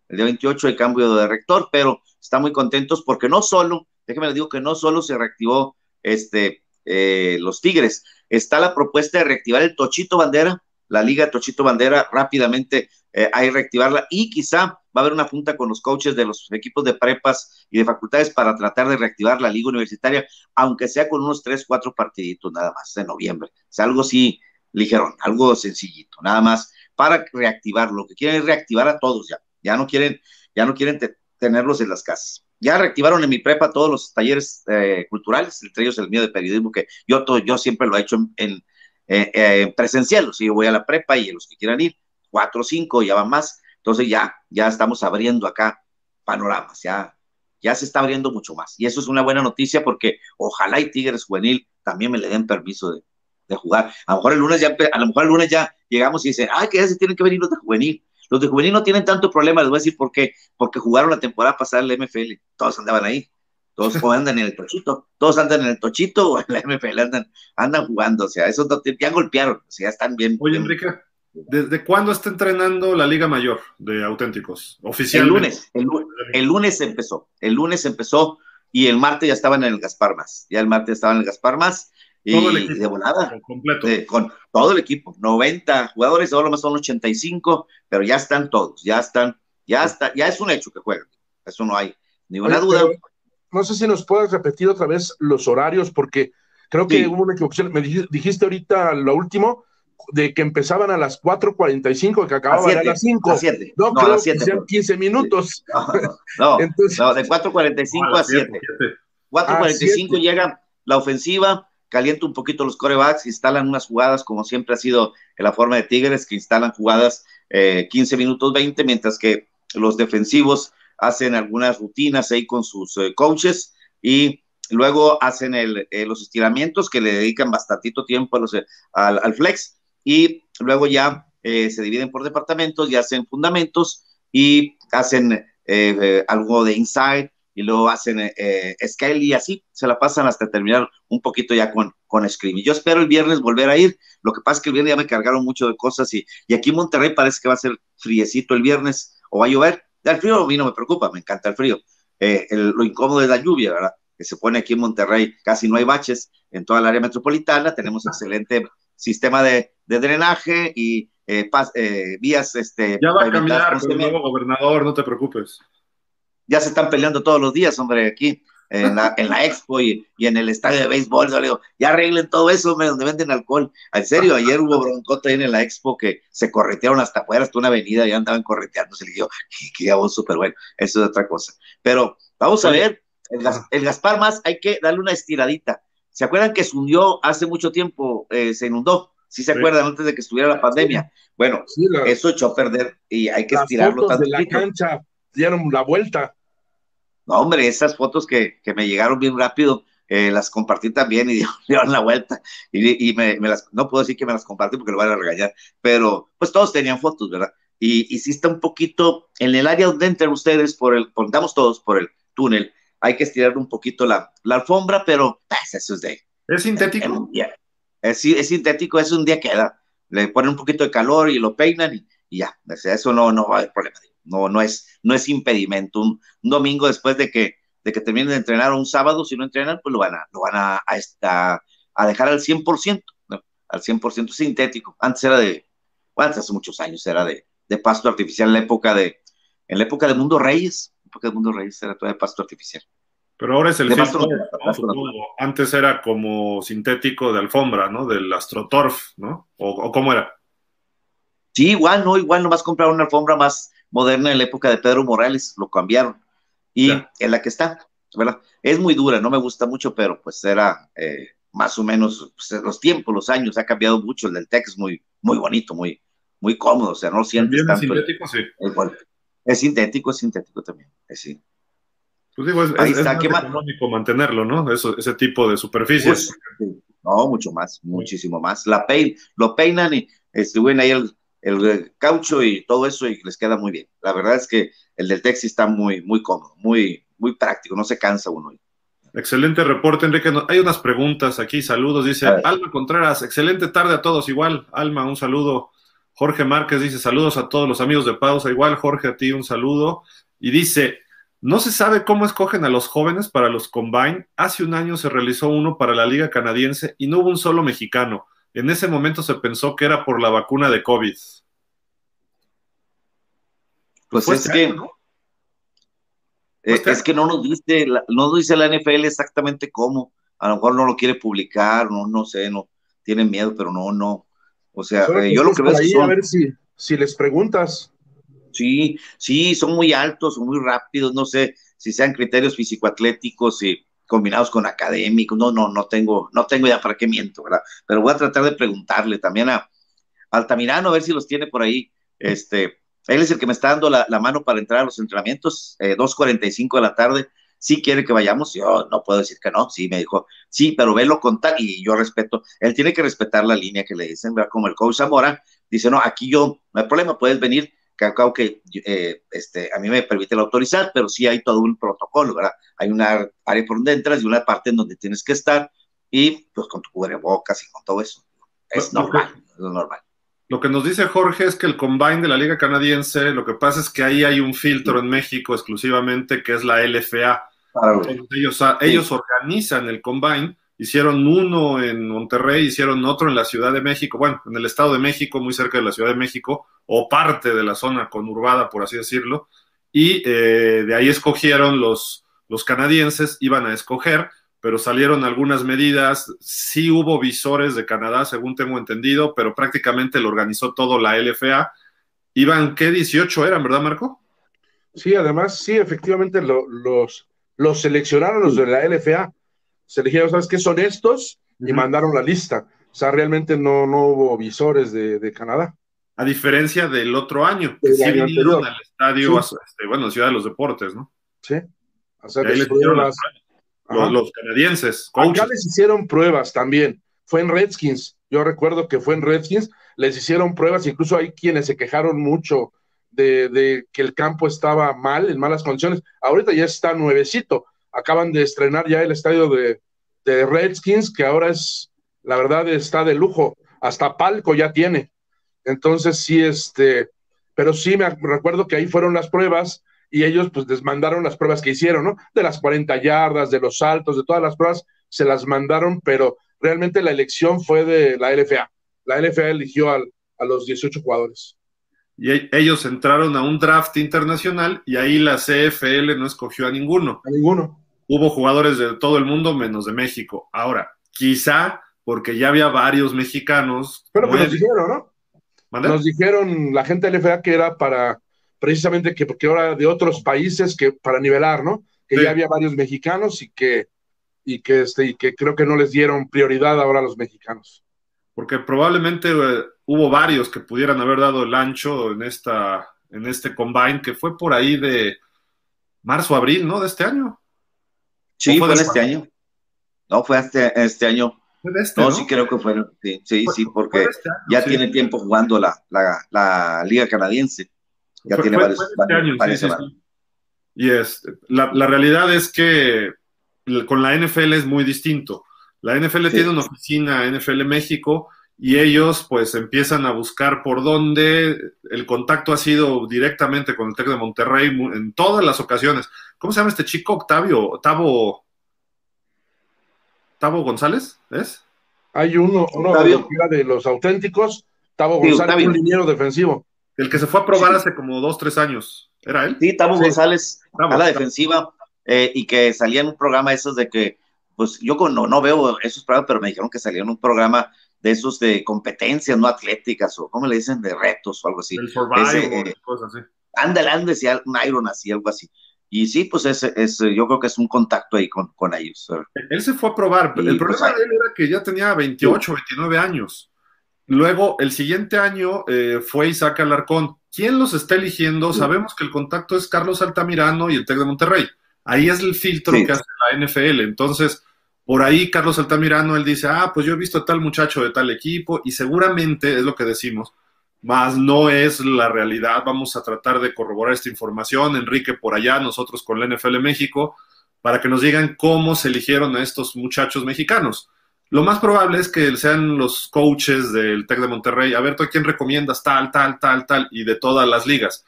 El día 28 hay cambio de rector, pero están muy contentos porque no solo déjeme le digo que no solo se reactivó este, eh, los Tigres, está la propuesta de reactivar el Tochito Bandera, la Liga Tochito Bandera, rápidamente eh, hay reactivarla y quizá va a haber una junta con los coaches de los equipos de prepas y de facultades para tratar de reactivar la Liga Universitaria, aunque sea con unos tres, cuatro partiditos nada más de noviembre. O sea, algo así ligerón, algo sencillito, nada más para reactivar. Lo que quieren es reactivar a todos ya. Ya no quieren, ya no quieren tenerlos en las casas ya reactivaron en mi prepa todos los talleres eh, culturales, entre ellos el mío de periodismo, que yo, todo, yo siempre lo he hecho en, eh, eh, presencial, o sea, yo voy a la prepa y los que quieran ir, cuatro o cinco, ya van más, entonces ya, ya estamos abriendo acá panoramas, ya, ya se está abriendo mucho más, y eso es una buena noticia porque ojalá y Tigres Juvenil también me le den permiso de, de jugar, a lo mejor el lunes ya, a lo mejor el lunes ya llegamos y dicen, ay, que ya se tienen que venir los de juvenil, los de juvenil no tienen tanto problema, les voy a decir por qué. Porque jugaron la temporada pasada en la MFL. Todos andaban ahí. Todos [LAUGHS] andan en el tochito. Todos andan en el tochito o en la MFL. Andan, andan jugando. O sea, eso ya golpearon. O sea, están bien. Oye, Enrique, ¿desde cuándo está entrenando la Liga Mayor de Auténticos? Oficialmente. El lunes. El, lunes empezó. El lunes empezó y el martes ya estaban en el Gaspar Más. Ya el martes estaban en el Gaspar Más todo el equipo, de volada. Completo. con todo el equipo. 90 jugadores, ahora más son 85, pero ya están todos, ya están, ya está, ya es un hecho que juegan. Eso no hay ninguna duda. No sé si nos puedes repetir otra vez los horarios, porque creo que hubo una equivocación. Me dijiste, ahorita lo último, de que empezaban a las 4.45 que acababan a, las 5. A 7. No, no, creo a 7, que sean 15 minutos. No, no, [LAUGHS] de 4.45 a 7. 4.45 llega la ofensiva, calienta un poquito los corebacks, instalan unas jugadas como siempre ha sido en la forma de Tigres, que instalan jugadas 15 eh, minutos 20, mientras que los defensivos hacen algunas rutinas ahí con sus eh, coaches y luego hacen el, eh, los estiramientos que le dedican bastantito tiempo a los, al, al, flex y luego ya se dividen por departamentos y hacen fundamentos y hacen algo de inside y luego hacen eh, scale y así se la pasan hasta terminar un poquito ya con, con yo espero el viernes volver a ir. Lo que pasa es que el viernes ya me cargaron mucho de cosas y, y aquí en Monterrey parece que va a ser friecito el viernes o va a llover. El frío a mí no me preocupa, me encanta el frío, eh, lo incómodo es la lluvia, ¿verdad? Que se pone aquí en Monterrey, casi no hay baches en toda el área metropolitana, tenemos excelente sistema de, drenaje y eh, eh, vías. Este, ya va a cambiar con el nuevo gobernador, no te preocupes. Ya se están peleando todos los días, hombre, aquí en la, en la expo y, en el estadio de béisbol. Yo digo, ya arreglen todo eso, hombre, donde venden alcohol. En serio, ayer hubo broncota en la expo que se corretearon hasta afuera, hasta una avenida, y andaban correteándose. Le digo, que ya súper bueno. Eso es otra cosa. Pero vamos a ver, el, Gaspar más hay que darle una estiradita. ¿Se acuerdan que se hundió hace mucho tiempo? Eh, se inundó. ¿Sí se acuerdan antes de que estuviera la pandemia? Bueno, eso echó a perder y hay que estirarlo tanto. de la cancha dieron la vuelta. No, hombre, esas fotos que, me llegaron bien rápido, eh, las compartí también y [LAUGHS] dieron la vuelta. Y, me, las, no puedo decir que me las compartí porque lo van a regañar, pero pues todos tenían fotos, ¿verdad? Y, y sí está un poquito en el área donde entran ustedes, por el, contamos todos por el túnel, hay que estirar un poquito la, alfombra, pero pues, eso es de... ¿Es sintético? Es, es, sintético, es un día queda. Le ponen un poquito de calor y lo peinan y, ya. eso no, no va a haber problema no, no es, no es impedimento. Un, domingo después de que, de que terminen de entrenar o un sábado, si no entrenan, pues lo van a, lo van a, a, a dejar al 100%, ¿no? al 100% sintético. Antes era de, bueno, hace muchos años era de, de pasto artificial en la época de, en la época de Mundo Reyes, en la época de Mundo Reyes era todo de pasto artificial. Pero ahora es el Antes era como sintético de alfombra, ¿no? Del astroturf, ¿no? ¿O, ¿O, cómo era? Sí, igual, no, igual nomás comprar una alfombra más, moderna en la época de Pedro Morales, lo cambiaron. Y en la que está, ¿verdad? Es muy dura, no me gusta mucho, pero pues era eh, más o menos pues, los tiempos, los años, ha cambiado mucho. El del Tech es muy, muy bonito, muy, muy cómodo, o sea, no sientes tanto. Es sintético, sí. es sintético, es sintético también, es, sí. Pues digo, es, Ahí está, más económico mantenerlo, ¿no? Eso, ese tipo de superficies. Pues, no, mucho más, muchísimo más. La pein, lo peinan y distribuyen ahí el, el caucho y todo eso y les queda muy bien. La verdad es que el del Texi está muy, muy cómodo, muy, muy práctico, no se cansa uno. Excelente reporte, Enrique. Hay unas preguntas aquí, saludos. Dice Alma Contreras, excelente tarde a todos. Igual, Alma, un saludo. Jorge Márquez dice saludos a todos los amigos de pausa. Igual, Jorge, a ti un saludo. Y dice, no se sabe cómo escogen a los jóvenes para los combine. Hace un año se realizó uno para la Liga Canadiense y no hubo un solo mexicano. En ese momento se pensó que era por la vacuna de COVID. Pues es que, ¿no? es, que no nos dice, no dice la NFL exactamente cómo. A lo mejor no lo quiere publicar, no, no sé, no tienen miedo, pero no, no. O sea, eh, yo lo que veo es que a ver si, si les preguntas. Sí, sí, son muy altos, son muy rápidos, no sé si sean criterios físico-atléticos y combinados con académicos, no, no, no tengo, no tengo ya para qué miento, ¿verdad? Pero voy a tratar de preguntarle también a Altamirano, a ver si los tiene por ahí, este, él es el que me está dando la, mano para entrar a los entrenamientos, eh, 2.45 de la tarde, si quiere que vayamos, yo no puedo decir que no, sí, me dijo, sí, pero velo contar, y yo respeto, él tiene que respetar la línea que le dicen, ¿verdad? Como el coach Zamora, dice, no, aquí yo, no hay problema, puedes venir, que, que eh, este, a mí me permite el autorizar, pero sí hay todo un protocolo, ¿verdad? Hay una área por donde entras y una parte en donde tienes que estar y pues con tu cubrebocas y con todo eso. Es normal, es normal. Lo que nos dice Jorge es que el combine de la Liga Canadiense, lo que pasa es que ahí hay un filtro en México exclusivamente que es la LFA. ellos, ellos organizan el combine, hicieron uno en Monterrey, hicieron otro en la Ciudad de México, bueno, en el Estado de México, muy cerca de la Ciudad de México, o parte de la zona conurbada, por así decirlo, y eh, de ahí escogieron los, los canadienses, iban a escoger, pero salieron algunas medidas, sí hubo visores de Canadá, según tengo entendido, pero prácticamente lo organizó todo la LFA. Iban, ¿qué 18 eran, verdad, Marco? Sí, además, sí, efectivamente los, los seleccionaron los de la LFA. Se eligieron, ¿sabes qué? Son estos y mandaron la lista. O sea, realmente no, no hubo visores de, Canadá. A diferencia del otro año, que sí vinieron al estadio, este, bueno, Ciudad de los Deportes, ¿no? Sí. O sea, las, los, canadienses. Acá les hicieron pruebas también. Fue en Redskins. Yo recuerdo que fue en Redskins. Les hicieron pruebas. Incluso hay quienes se quejaron mucho de, que el campo estaba mal, en malas condiciones. Ahorita ya está nuevecito. Acaban de estrenar ya el estadio de, de Redskins, que ahora es, la verdad, está de lujo. Hasta palco ya tiene. Entonces, sí, este, pero sí me recuerdo que ahí fueron las pruebas y ellos pues les mandaron las pruebas que hicieron, ¿no? De las 40 yardas, de los saltos, de todas las pruebas, se las mandaron, pero realmente la elección fue de la LFA. La LFA eligió a los 18 jugadores. Y e, ellos entraron a un draft internacional y ahí la CFL no escogió a ninguno. A ninguno. Hubo jugadores de todo el mundo menos de México. Ahora, quizá porque ya había varios mexicanos. Pero que nos dijeron, ¿no? Nos dijeron la gente del FA que era para precisamente que porque ahora de otros países que para nivelar, ¿no? Que ya había varios mexicanos y que y que este y que creo que no les dieron prioridad ahora a los mexicanos. Porque probablemente eh, hubo varios que pudieran haber dado el ancho en esta en este combine que fue por ahí de marzo abril, ¿no? De este año. Sí, fue, de este año. No, fue este, este año. Este, no, sí creo que fue. Sí, sí, porque este ya tiene tiempo jugando la, la, Liga Canadiense. Ya tiene varios, este años, Y es, la, la, realidad es que con la NFL es muy distinto. La NFL tiene una oficina NFL México y ellos pues empiezan a buscar por dónde el contacto ha sido directamente con el TEC de Monterrey en todas las ocasiones. ¿Cómo se llama este chico? Octavio, Octavo Tavo González, ¿es? Hay uno, uno de los auténticos, Tavo González, un liniero defensivo. El que se fue a probar hace como dos, tres años. ¿Era él? Sí, Tavo González, a la defensiva, eh, y que salía en un programa esos de que, pues yo no, no veo esos programas, pero me dijeron que salía en un programa de esos de competencias no atléticas, o ¿cómo le dicen? De retos o algo así. El survival, eh, cosas así. Ándale, un Iron así, algo así. Y sí, pues es, es, yo creo que es un contacto ahí con, con ellos. Él se fue a probar. el pues, problema de él era que ya tenía 28, 29 años. Luego, el siguiente año eh, fue Isaac Alarcón. ¿Quién los está eligiendo? Sabemos que el contacto es Carlos Altamirano y el TEC de Monterrey. Ahí es el filtro que hace la NFL. Entonces, por ahí Carlos Altamirano, él dice, ah, pues yo he visto a tal muchacho de tal equipo y seguramente es lo que decimos más no es la realidad. Vamos a tratar de corroborar esta información, Enrique por allá, nosotros con la NFL México, para que nos digan cómo se eligieron a estos muchachos mexicanos. Lo más probable es que sean los coaches del TEC de Monterrey. A ver, ¿tú a quién recomiendas tal, tal, tal, tal? Y de todas las ligas.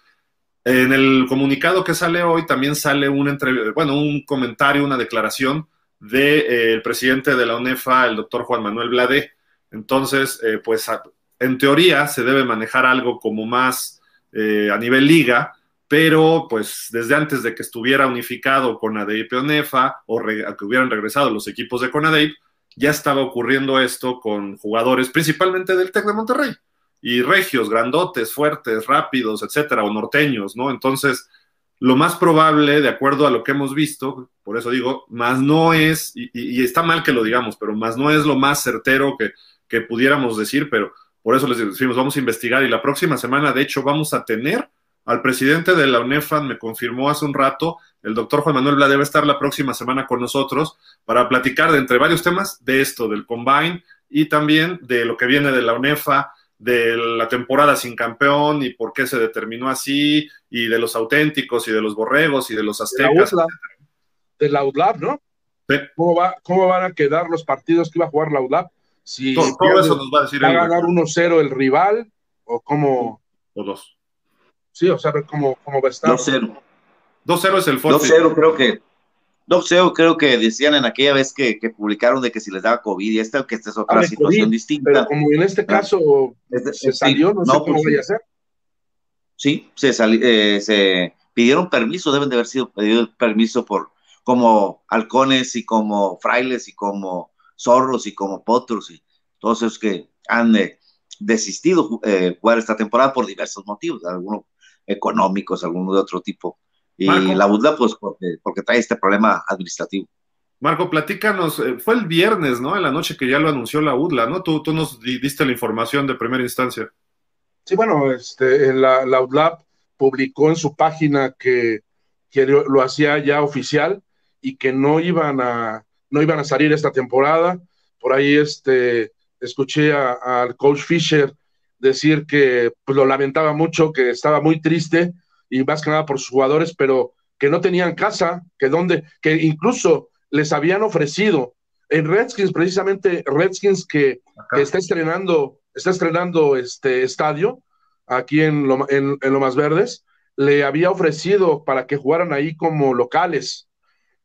En el comunicado que sale hoy también sale un, bueno, un comentario, una declaración del de, eh, presidente de la UNEFA, el doctor Juan Manuel Blade. Entonces, eh, pues en teoría se debe manejar algo como más eh, a nivel liga, pero pues desde antes de que estuviera unificado con ADEIP y o que hubieran regresado los equipos de CONADEIP, ya estaba ocurriendo esto con jugadores principalmente del TEC de Monterrey y regios, grandotes, fuertes, rápidos, etcétera, o norteños, ¿no? Entonces, lo más probable, de acuerdo a lo que hemos visto, por eso digo, más no es, y, está mal que lo digamos, pero más no es lo más certero que, que pudiéramos decir, pero por eso les decimos, vamos a investigar y la próxima semana, de hecho, vamos a tener al presidente de la UNEFAN, me confirmó hace un rato, el doctor Juan Manuel Bla debe estar la próxima semana con nosotros para platicar de entre varios temas de esto, del Combine y también de lo que viene de la UNEFA, de la temporada sin campeón y por qué se determinó así, y de los auténticos y de los borregos y de los aztecas. De la UDLAB, ¿no? ¿Cómo, va, ¿Cómo van a quedar los partidos que iba a jugar la UDLAB? Si todo, eso nos va a decir. ¿Va a ganar 1-0 el rival? ¿O cómo? O dos. Sí, o sea, va a estar. 2-0. 2-0 es el fuerte. 2-0 creo que. 2-0 creo que decían en aquella vez que, que, publicaron de que si les daba COVID y esta, que esta es otra situación distinta. Pero como en este caso se salió, no, sé cómo pues, vaya a ser. Sí, se, eh, se pidieron permiso, deben de haber sido pedido permiso por como halcones y como frailes y como zorros y como potros y todos esos que han eh, desistido eh, jugar esta temporada por diversos motivos, algunos económicos, algunos de otro tipo. Y la UDLA, pues, porque, trae este problema administrativo. Marco, platícanos, eh, fue el viernes, ¿no? En la noche que ya lo anunció la UDLA, ¿no? Tú, tú nos diste la información de primera instancia. Sí, bueno, este, la, la UDLA publicó en su página que, que lo hacía ya oficial y que no iban a no iban a salir esta temporada. Por ahí este, escuché al coach Fisher decir que pues, lo lamentaba mucho, que estaba muy triste y más que nada por sus jugadores, pero que no tenían casa, que donde, que incluso les habían ofrecido en Redskins, precisamente Redskins que, está estrenando, está estrenando este estadio aquí en, lo, en, Lomas Verdes, le había ofrecido para que jugaran ahí como locales.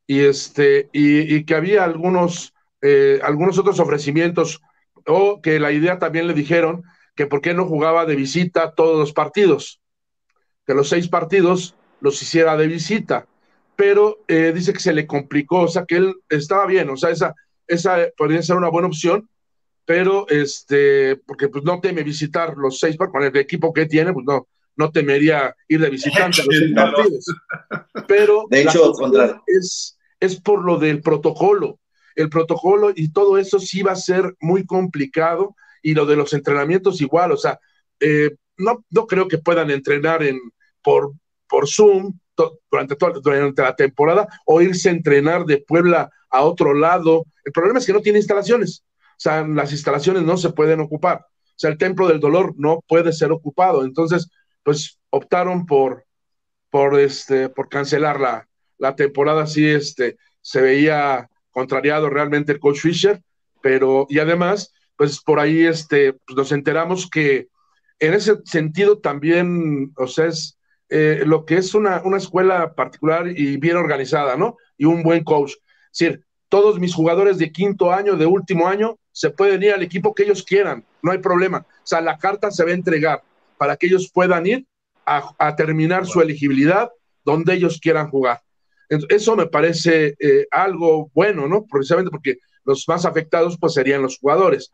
Y este y, que había algunos eh, algunos otros ofrecimientos o que la idea también le dijeron que por qué no jugaba de visita todos los partidos, que los seis partidos los hiciera de visita, pero eh, dice que se le complicó, o sea que él estaba bien, o sea, esa, esa podría ser una buena opción, pero este, porque pues no teme visitar los seis, con el equipo que tiene, pues no, no temería ir de visitante a los seis [LAUGHS] partidos. Pero de hecho, es, es por lo del protocolo. El protocolo y todo eso sí va a ser muy complicado y lo de los entrenamientos igual, o sea, eh, no, no creo que puedan entrenar en, por, por Zoom durante, toda, durante la temporada o irse a entrenar de Puebla a otro lado. El problema es que no tiene instalaciones. O sea, las instalaciones no se pueden ocupar. O sea, el templo del dolor no puede ser ocupado. Entonces, pues optaron por, por, este, por cancelar la, la temporada. Sí, este, se veía contrariado realmente el coach Fisher, pero, y además, pues por ahí este, pues nos enteramos que en ese sentido también, o sea, es eh, lo que es una, una escuela particular y bien organizada, ¿no? Y un buen coach. Es decir, todos mis jugadores de quinto año, de último año, se pueden ir al equipo que ellos quieran, no hay problema. O sea, la carta se va a entregar para que ellos puedan ir a, terminar su elegibilidad donde ellos quieran jugar. eso me parece eh, algo bueno, ¿no? Precisamente porque los más afectados pues serían los jugadores.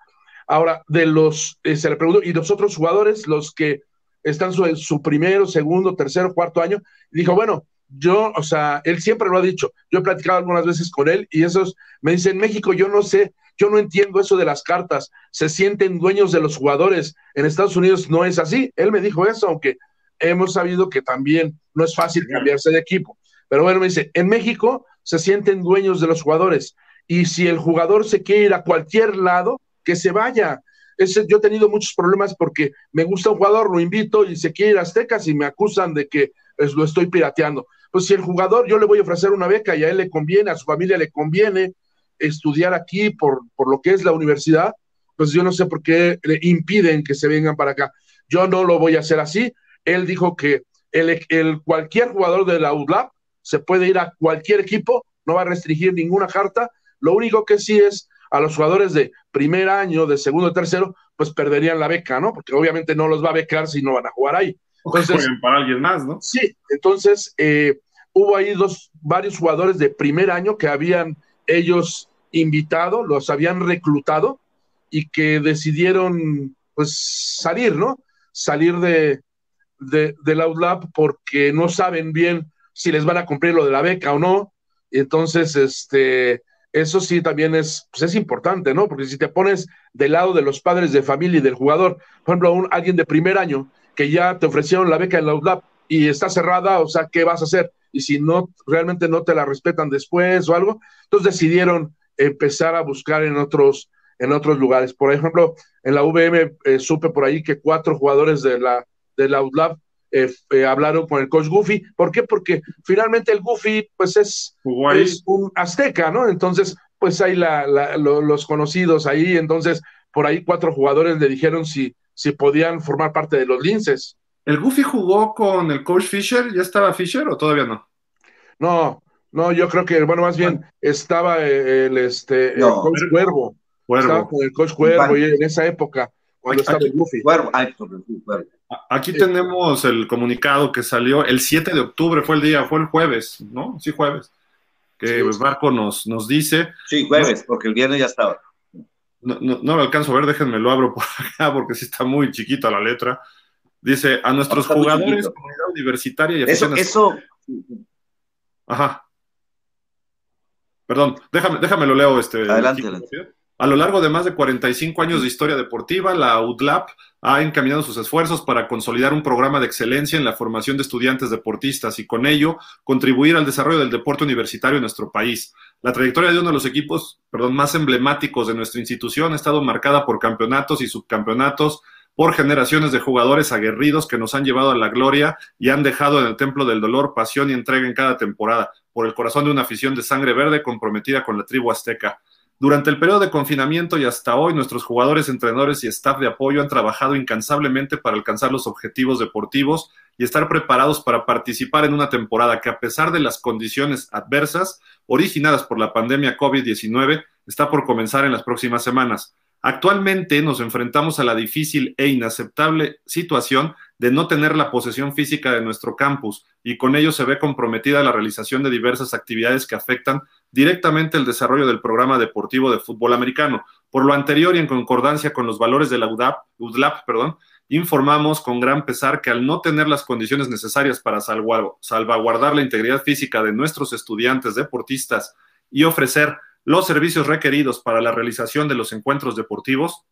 Ahora, de los, eh, se le preguntó, ¿y los otros jugadores, los que están su, su primero, segundo, tercero, cuarto año? dijo, bueno, yo, o sea, él siempre lo ha dicho, yo he platicado algunas veces con él y esos me dicen, México, yo no sé, yo no entiendo eso de las cartas, se sienten dueños de los jugadores, en Estados Unidos no es así, él me dijo eso, aunque hemos sabido que también no es fácil cambiarse de equipo, pero bueno, me dice, en México se sienten dueños de los jugadores y si el jugador se quiere ir a cualquier lado, que se vaya, ese, yo he tenido muchos problemas porque me gusta un jugador, lo invito y se quiere ir a Aztecas y me acusan de que lo estoy pirateando pues si el jugador yo le voy a ofrecer una beca y a él le conviene, a su familia le conviene estudiar aquí por, por lo que es la universidad, pues yo no sé por qué le impiden que se vengan para acá. Yo no lo voy a hacer así. Él dijo que el, el, cualquier jugador de la UDLAP se puede ir a cualquier equipo, no va a restringir ninguna carta. Lo único que sí es a los jugadores de primer año, de segundo, tercero, pues perderían la beca, ¿no? Porque obviamente no los va a becar si no van a jugar ahí. Entonces, para alguien más, ¿no? Sí, entonces eh, hubo ahí dos, varios jugadores de primer año que habían ellos invitado, los habían reclutado y que decidieron pues salir, ¿no? Salir de, de, del Outlab porque no saben bien si les van a cumplir lo de la beca o no. Entonces, este, eso sí también es, pues es importante, ¿no? Porque si te pones del lado de los padres de familia y del jugador, por ejemplo, un, alguien de primer año que ya te ofrecieron la beca en la UDLAP y está cerrada, o sea, ¿qué vas a hacer? Y si no, realmente no te la respetan después o algo, entonces decidieron empezar a buscar en otros, en otros lugares. Por ejemplo, en la VM eh, supe por ahí que cuatro jugadores de la, de la eh, eh, hablaron con el coach Goofy. ¿Por qué? Porque finalmente el Goofy, pues es, es un azteca, ¿no? Entonces, pues hay la, los conocidos ahí, entonces por ahí cuatro jugadores le dijeron si si podían formar parte de los linces. ¿El Goofy jugó con el coach Fisher? ¿Ya estaba Fisher o todavía no? No, no, yo creo que, bueno, más bien estaba el, este, el coach Cuervo. Estaba con el coach Cuervo y en esa época, cuando estaba el Goofy. Aquí tenemos el comunicado que salió el 7 de octubre, fue el día, fue el jueves, ¿no? Sí, jueves. Que sí. Marco nos, nos dice. Sí, jueves, porque el viernes ya estaba no, no, lo alcanzo a ver, déjenme lo abro por [LAUGHS] acá porque sí está muy chiquita la letra. Dice, a nuestros jugadores, comunidad universitaria y Eso, eso. Ajá. Perdón, déjame, déjame lo leo este. Adelante, adelante. A lo largo de más de 45 años de historia deportiva, la UDLAP ha encaminado sus esfuerzos para consolidar un programa de excelencia en la formación de estudiantes deportistas y con ello contribuir al desarrollo del deporte universitario en nuestro país. La trayectoria de uno de los equipos perdón, más emblemáticos de nuestra institución ha estado marcada por campeonatos y subcampeonatos, por generaciones de jugadores aguerridos que nos han llevado a la gloria y han dejado en el templo del dolor pasión y entrega en cada temporada, por el corazón de una afición de sangre verde comprometida con la tribu azteca. Durante el periodo de confinamiento y hasta hoy, nuestros jugadores, entrenadores y staff de apoyo han trabajado incansablemente para alcanzar los objetivos deportivos y estar preparados para participar en una temporada que a pesar de las condiciones adversas originadas por la pandemia COVID-19 está por comenzar en las próximas semanas. Actualmente nos enfrentamos a la difícil e inaceptable situación de no tener la posesión física de nuestro campus y con ello se ve comprometida la realización de diversas actividades que afectan directamente el desarrollo del programa deportivo de fútbol americano. Por lo anterior y en concordancia con los valores de la UDAP, UDLAP, perdón, informamos con gran pesar que al no tener las condiciones necesarias para salvaguardar la integridad física de nuestros estudiantes deportistas y ofrecer los servicios requeridos para la realización de los encuentros deportivos,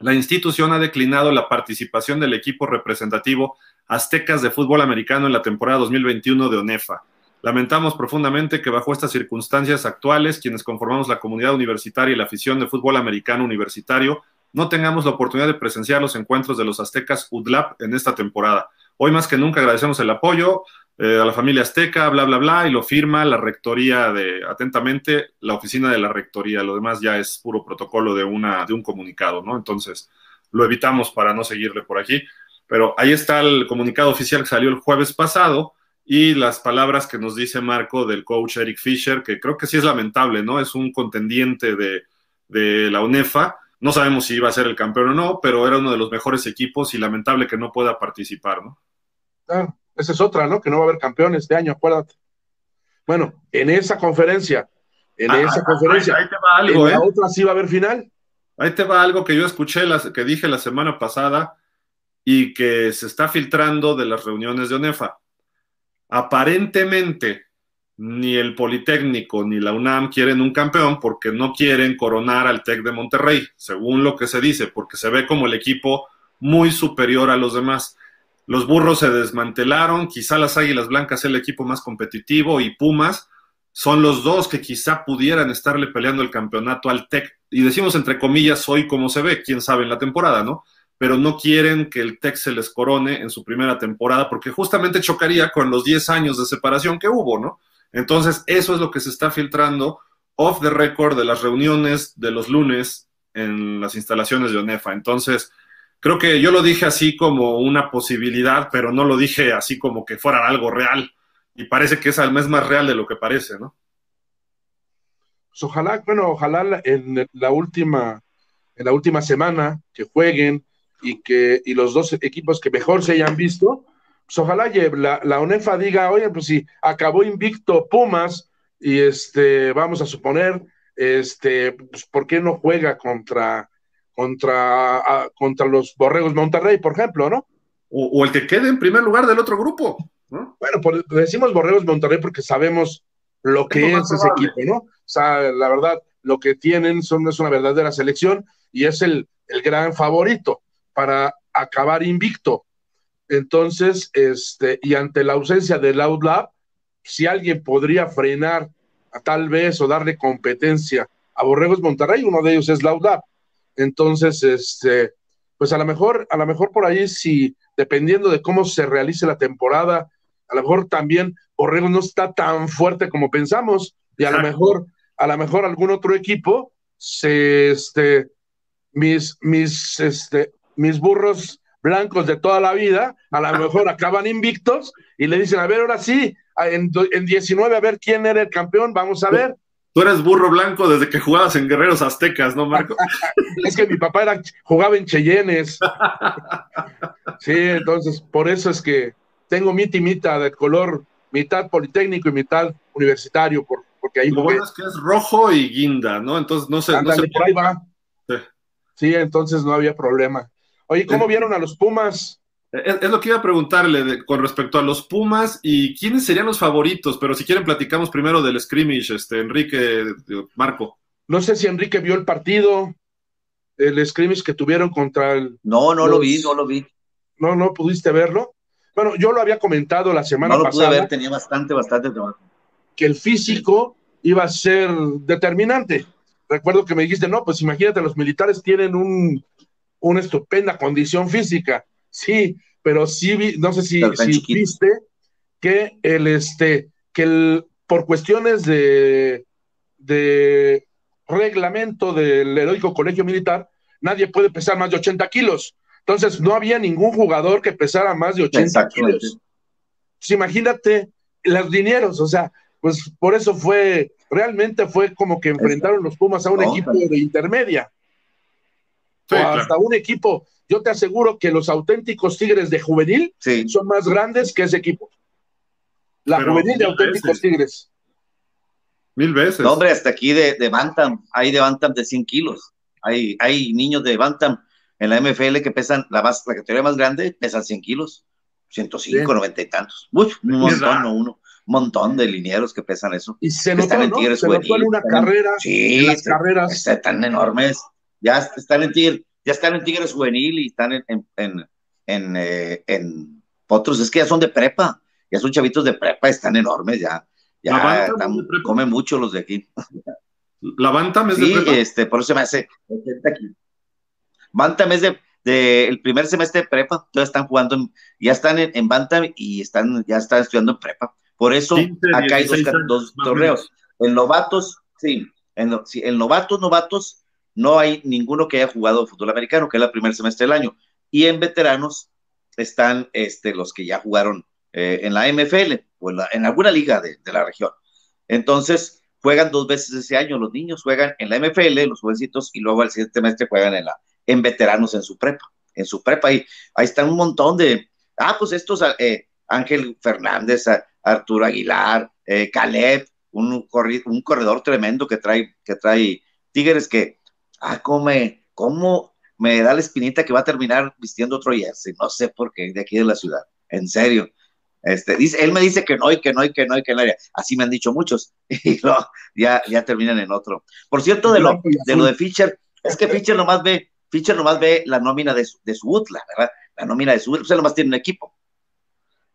la institución ha declinado la participación del equipo representativo Aztecas de fútbol americano en la temporada 2021 de ONEFA. Lamentamos profundamente que bajo estas circunstancias actuales, quienes conformamos la comunidad universitaria y la afición de fútbol americano universitario, no tengamos la oportunidad de presenciar los encuentros de los aztecas UDLAP en esta temporada. Hoy más que nunca agradecemos el apoyo, eh, a la familia Azteca, bla, bla, bla, y lo firma la rectoría de, atentamente, la oficina de la rectoría. Lo demás ya es puro protocolo de, una, de un comunicado, ¿no? Entonces, lo evitamos para no seguirle por aquí. Pero ahí está el comunicado oficial que salió el jueves pasado y las palabras que nos dice Marco del coach Eric Fisher, que creo que sí es lamentable, ¿no? Es un contendiente de, de la UNEFA. No sabemos si iba a ser el campeón o no, pero era uno de los mejores equipos y lamentable que no pueda participar, ¿no? Ah, esa es otra, ¿no? Que no va a haber campeón este año, acuérdate. Bueno, en esa conferencia, en ah, esa conferencia, ahí, te va algo, en la ¿eh? otra sí va a haber final. Ahí te va algo que yo escuché, que dije la semana pasada y que se está filtrando de las reuniones de ONEFA. Aparentemente, ni el Politécnico ni la UNAM quieren un campeón porque no quieren coronar al TEC de Monterrey, según lo que se dice, porque se ve como el equipo muy superior a los demás. Los burros se desmantelaron, quizá las Águilas Blancas el equipo más competitivo y Pumas son los dos que quizá pudieran estarle peleando el campeonato al TEC. Y decimos entre comillas hoy como se ve, quién sabe en la temporada, ¿no? Pero no quieren que el TEC se les corone en su primera temporada porque justamente chocaría con los 10 años de separación que hubo, ¿no? Entonces, eso es lo que se está filtrando off the record de las reuniones de los lunes en las instalaciones de ONEFA. Entonces, creo que yo lo dije así como una posibilidad, pero no lo dije así como que fuera algo real. Y parece que es al mes más real de lo que parece, ¿no? Pues ojalá, bueno, ojalá en la última, en la última semana que jueguen y que y los dos equipos que mejor se hayan visto, pues ojalá la, la UNEFA diga, oye, pues si acabó invicto Pumas y este, vamos a suponer, este, pues ¿por qué no juega contra contra, contra los Borregos Monterrey, por ejemplo, ¿no? O, el que quede en primer lugar del otro grupo, ¿no? Bueno, pues decimos Borregos Monterrey porque sabemos lo que es, ese equipo, ¿no? O sea, la verdad, lo que tienen son, es una verdadera selección y es el, el gran favorito para acabar invicto. Entonces, este, y ante la ausencia del Outlab, si alguien podría frenar a, tal vez o darle competencia a Borregos Monterrey, uno de ellos es Laudab. Entonces, este, pues a lo mejor, a lo mejor por ahí, si dependiendo de cómo se realice la temporada, a lo mejor también Borrego no está tan fuerte como pensamos, y a lo mejor, a lo mejor algún otro equipo, se, este, mis, mis, este, mis burros blancos de toda la vida, a lo mejor acaban invictos y le dicen, a ver, ahora sí, en, en 19, a ver quién era el campeón, vamos a ver. Tú eres burro blanco desde que jugabas en Guerreros Aztecas, ¿no, Marco? [LAUGHS] es que mi papá era, jugaba en Cheyennes. [LAUGHS] sí, entonces, por eso es que tengo mi timita de color mitad politécnico y mitad universitario, porque ahí Lo bueno es que es rojo y guinda, ¿no? Entonces no sé. Sí. entonces no había problema. Oye, ¿cómo vieron a los Pumas? Es, lo que iba a preguntarle con respecto a los Pumas y quiénes serían los favoritos, pero si quieren platicamos primero del scrimmage, este, Enrique, Marco. No sé si Enrique vio el partido, el scrimmage que tuvieron contra el... No, no lo vi, no lo vi. No, no pudiste verlo. Bueno, yo lo había comentado la semana pasada. No lo pude ver, tenía bastante, bastante trabajo. Que el físico iba a ser determinante. Recuerdo que me dijiste, no, pues imagínate, los militares tienen un, una estupenda condición física Sí, pero sí vi, no sé si, viste que el este, que el, por cuestiones de, reglamento del heroico colegio militar, nadie puede pesar más de 80 kilos. Entonces, no había ningún jugador que pesara más de 80 kilos. Pues imagínate, los dineros, o sea, pues por eso fue, realmente fue como que enfrentaron los Pumas a un equipo de intermedia. O hasta un equipo, yo te aseguro que los auténticos Tigres de juvenil son más grandes que ese equipo. La juvenil de auténticos Tigres. Mil veces. No, hombre, hasta aquí de, de Bantam, hay de Bantam de 100 kilos. Hay, hay niños de Bantam en la MFL que pesan, la, más, la categoría más grande, pesan 100 kilos, 105, 90 y tantos. un montón, no uno. Un montón de linieros que pesan eso. Y se notó, están en Tigres ¿no? se una carrera. Sí, las carreras. Están enormes. Ya están en Tigres, ya están en Tigres juvenil y están en, en, en, eh, en, otros, es que ya son de prepa, ya son chavitos de prepa, están enormes ya. Ya están, comen mucho los de aquí. ¿La Bantam es de prepa? este, por eso se me hace 80 kilos. Bantam es de, el primer semestre de prepa, todos están jugando, ya están en, Bantam y están, ya están estudiando en prepa. Por eso acá hay dos, torneos. En novatos, sí, en, en novatos, novatos, no hay ninguno que haya jugado fútbol americano, que es el primer semestre del año. Y en veteranos están este, los que ya jugaron eh, en la MFL o en, alguna liga de, de, la región. Entonces, juegan dos veces ese año. Los niños juegan en la MFL, los jovencitos, y luego al siguiente semestre juegan en la, en veteranos en su prepa. En su prepa, ahí, ahí están un montón de, ah, pues estos, eh, Ángel Fernández, Arturo Aguilar, eh, Caleb, un, un corredor tremendo que trae, que trae Tigres que, ah, cómo me, cómo me da la espinita que va a terminar vistiendo otro jersey, no sé por qué, de aquí de la ciudad, en serio. Este, dice, él me dice que no, y que no, y que no, y que no. Así me han dicho muchos, [LAUGHS] y no, ya, ya terminan en otro. Por cierto, de lo, de lo de Fischer, es que Fischer nomás ve Fischer nomás ve la nómina de su, de su UTLA, ¿verdad? La nómina de su UTLA, pues él nomás tiene un equipo.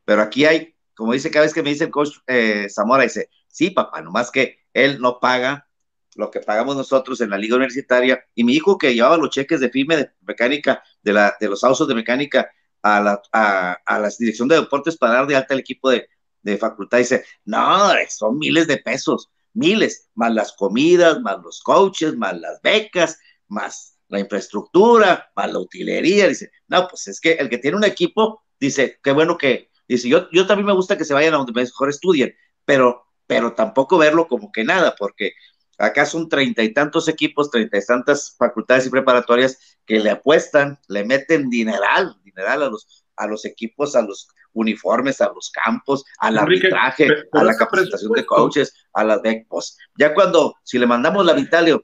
Pero aquí hay, como dice cada vez que me dice el coach eh, Zamora, dice, sí, papá, nomás que él no paga lo que pagamos nosotros en la liga universitaria. Y mi hijo que llevaba los cheques de firme de mecánica, de, la, de los ausos de mecánica a la, a, la dirección de deportes para dar de alta el equipo de, de facultad, dice, no, son miles de pesos, miles, más las comidas, más los coaches, más las becas, más la infraestructura, más la utilería, dice, no, pues es que el que tiene un equipo, dice, qué bueno que, dice, yo, yo también me gusta que se vayan a donde mejor estudien, pero, pero tampoco verlo como que nada, porque acá son treinta y tantos equipos, treinta y tantas facultades y preparatorias que le apuestan, le meten dineral, dineral a los, a los equipos, a los uniformes, a los campos, al arbitraje, a la capacitación de coaches, a las becos. Ya cuando, si le mandamos la Vitalio,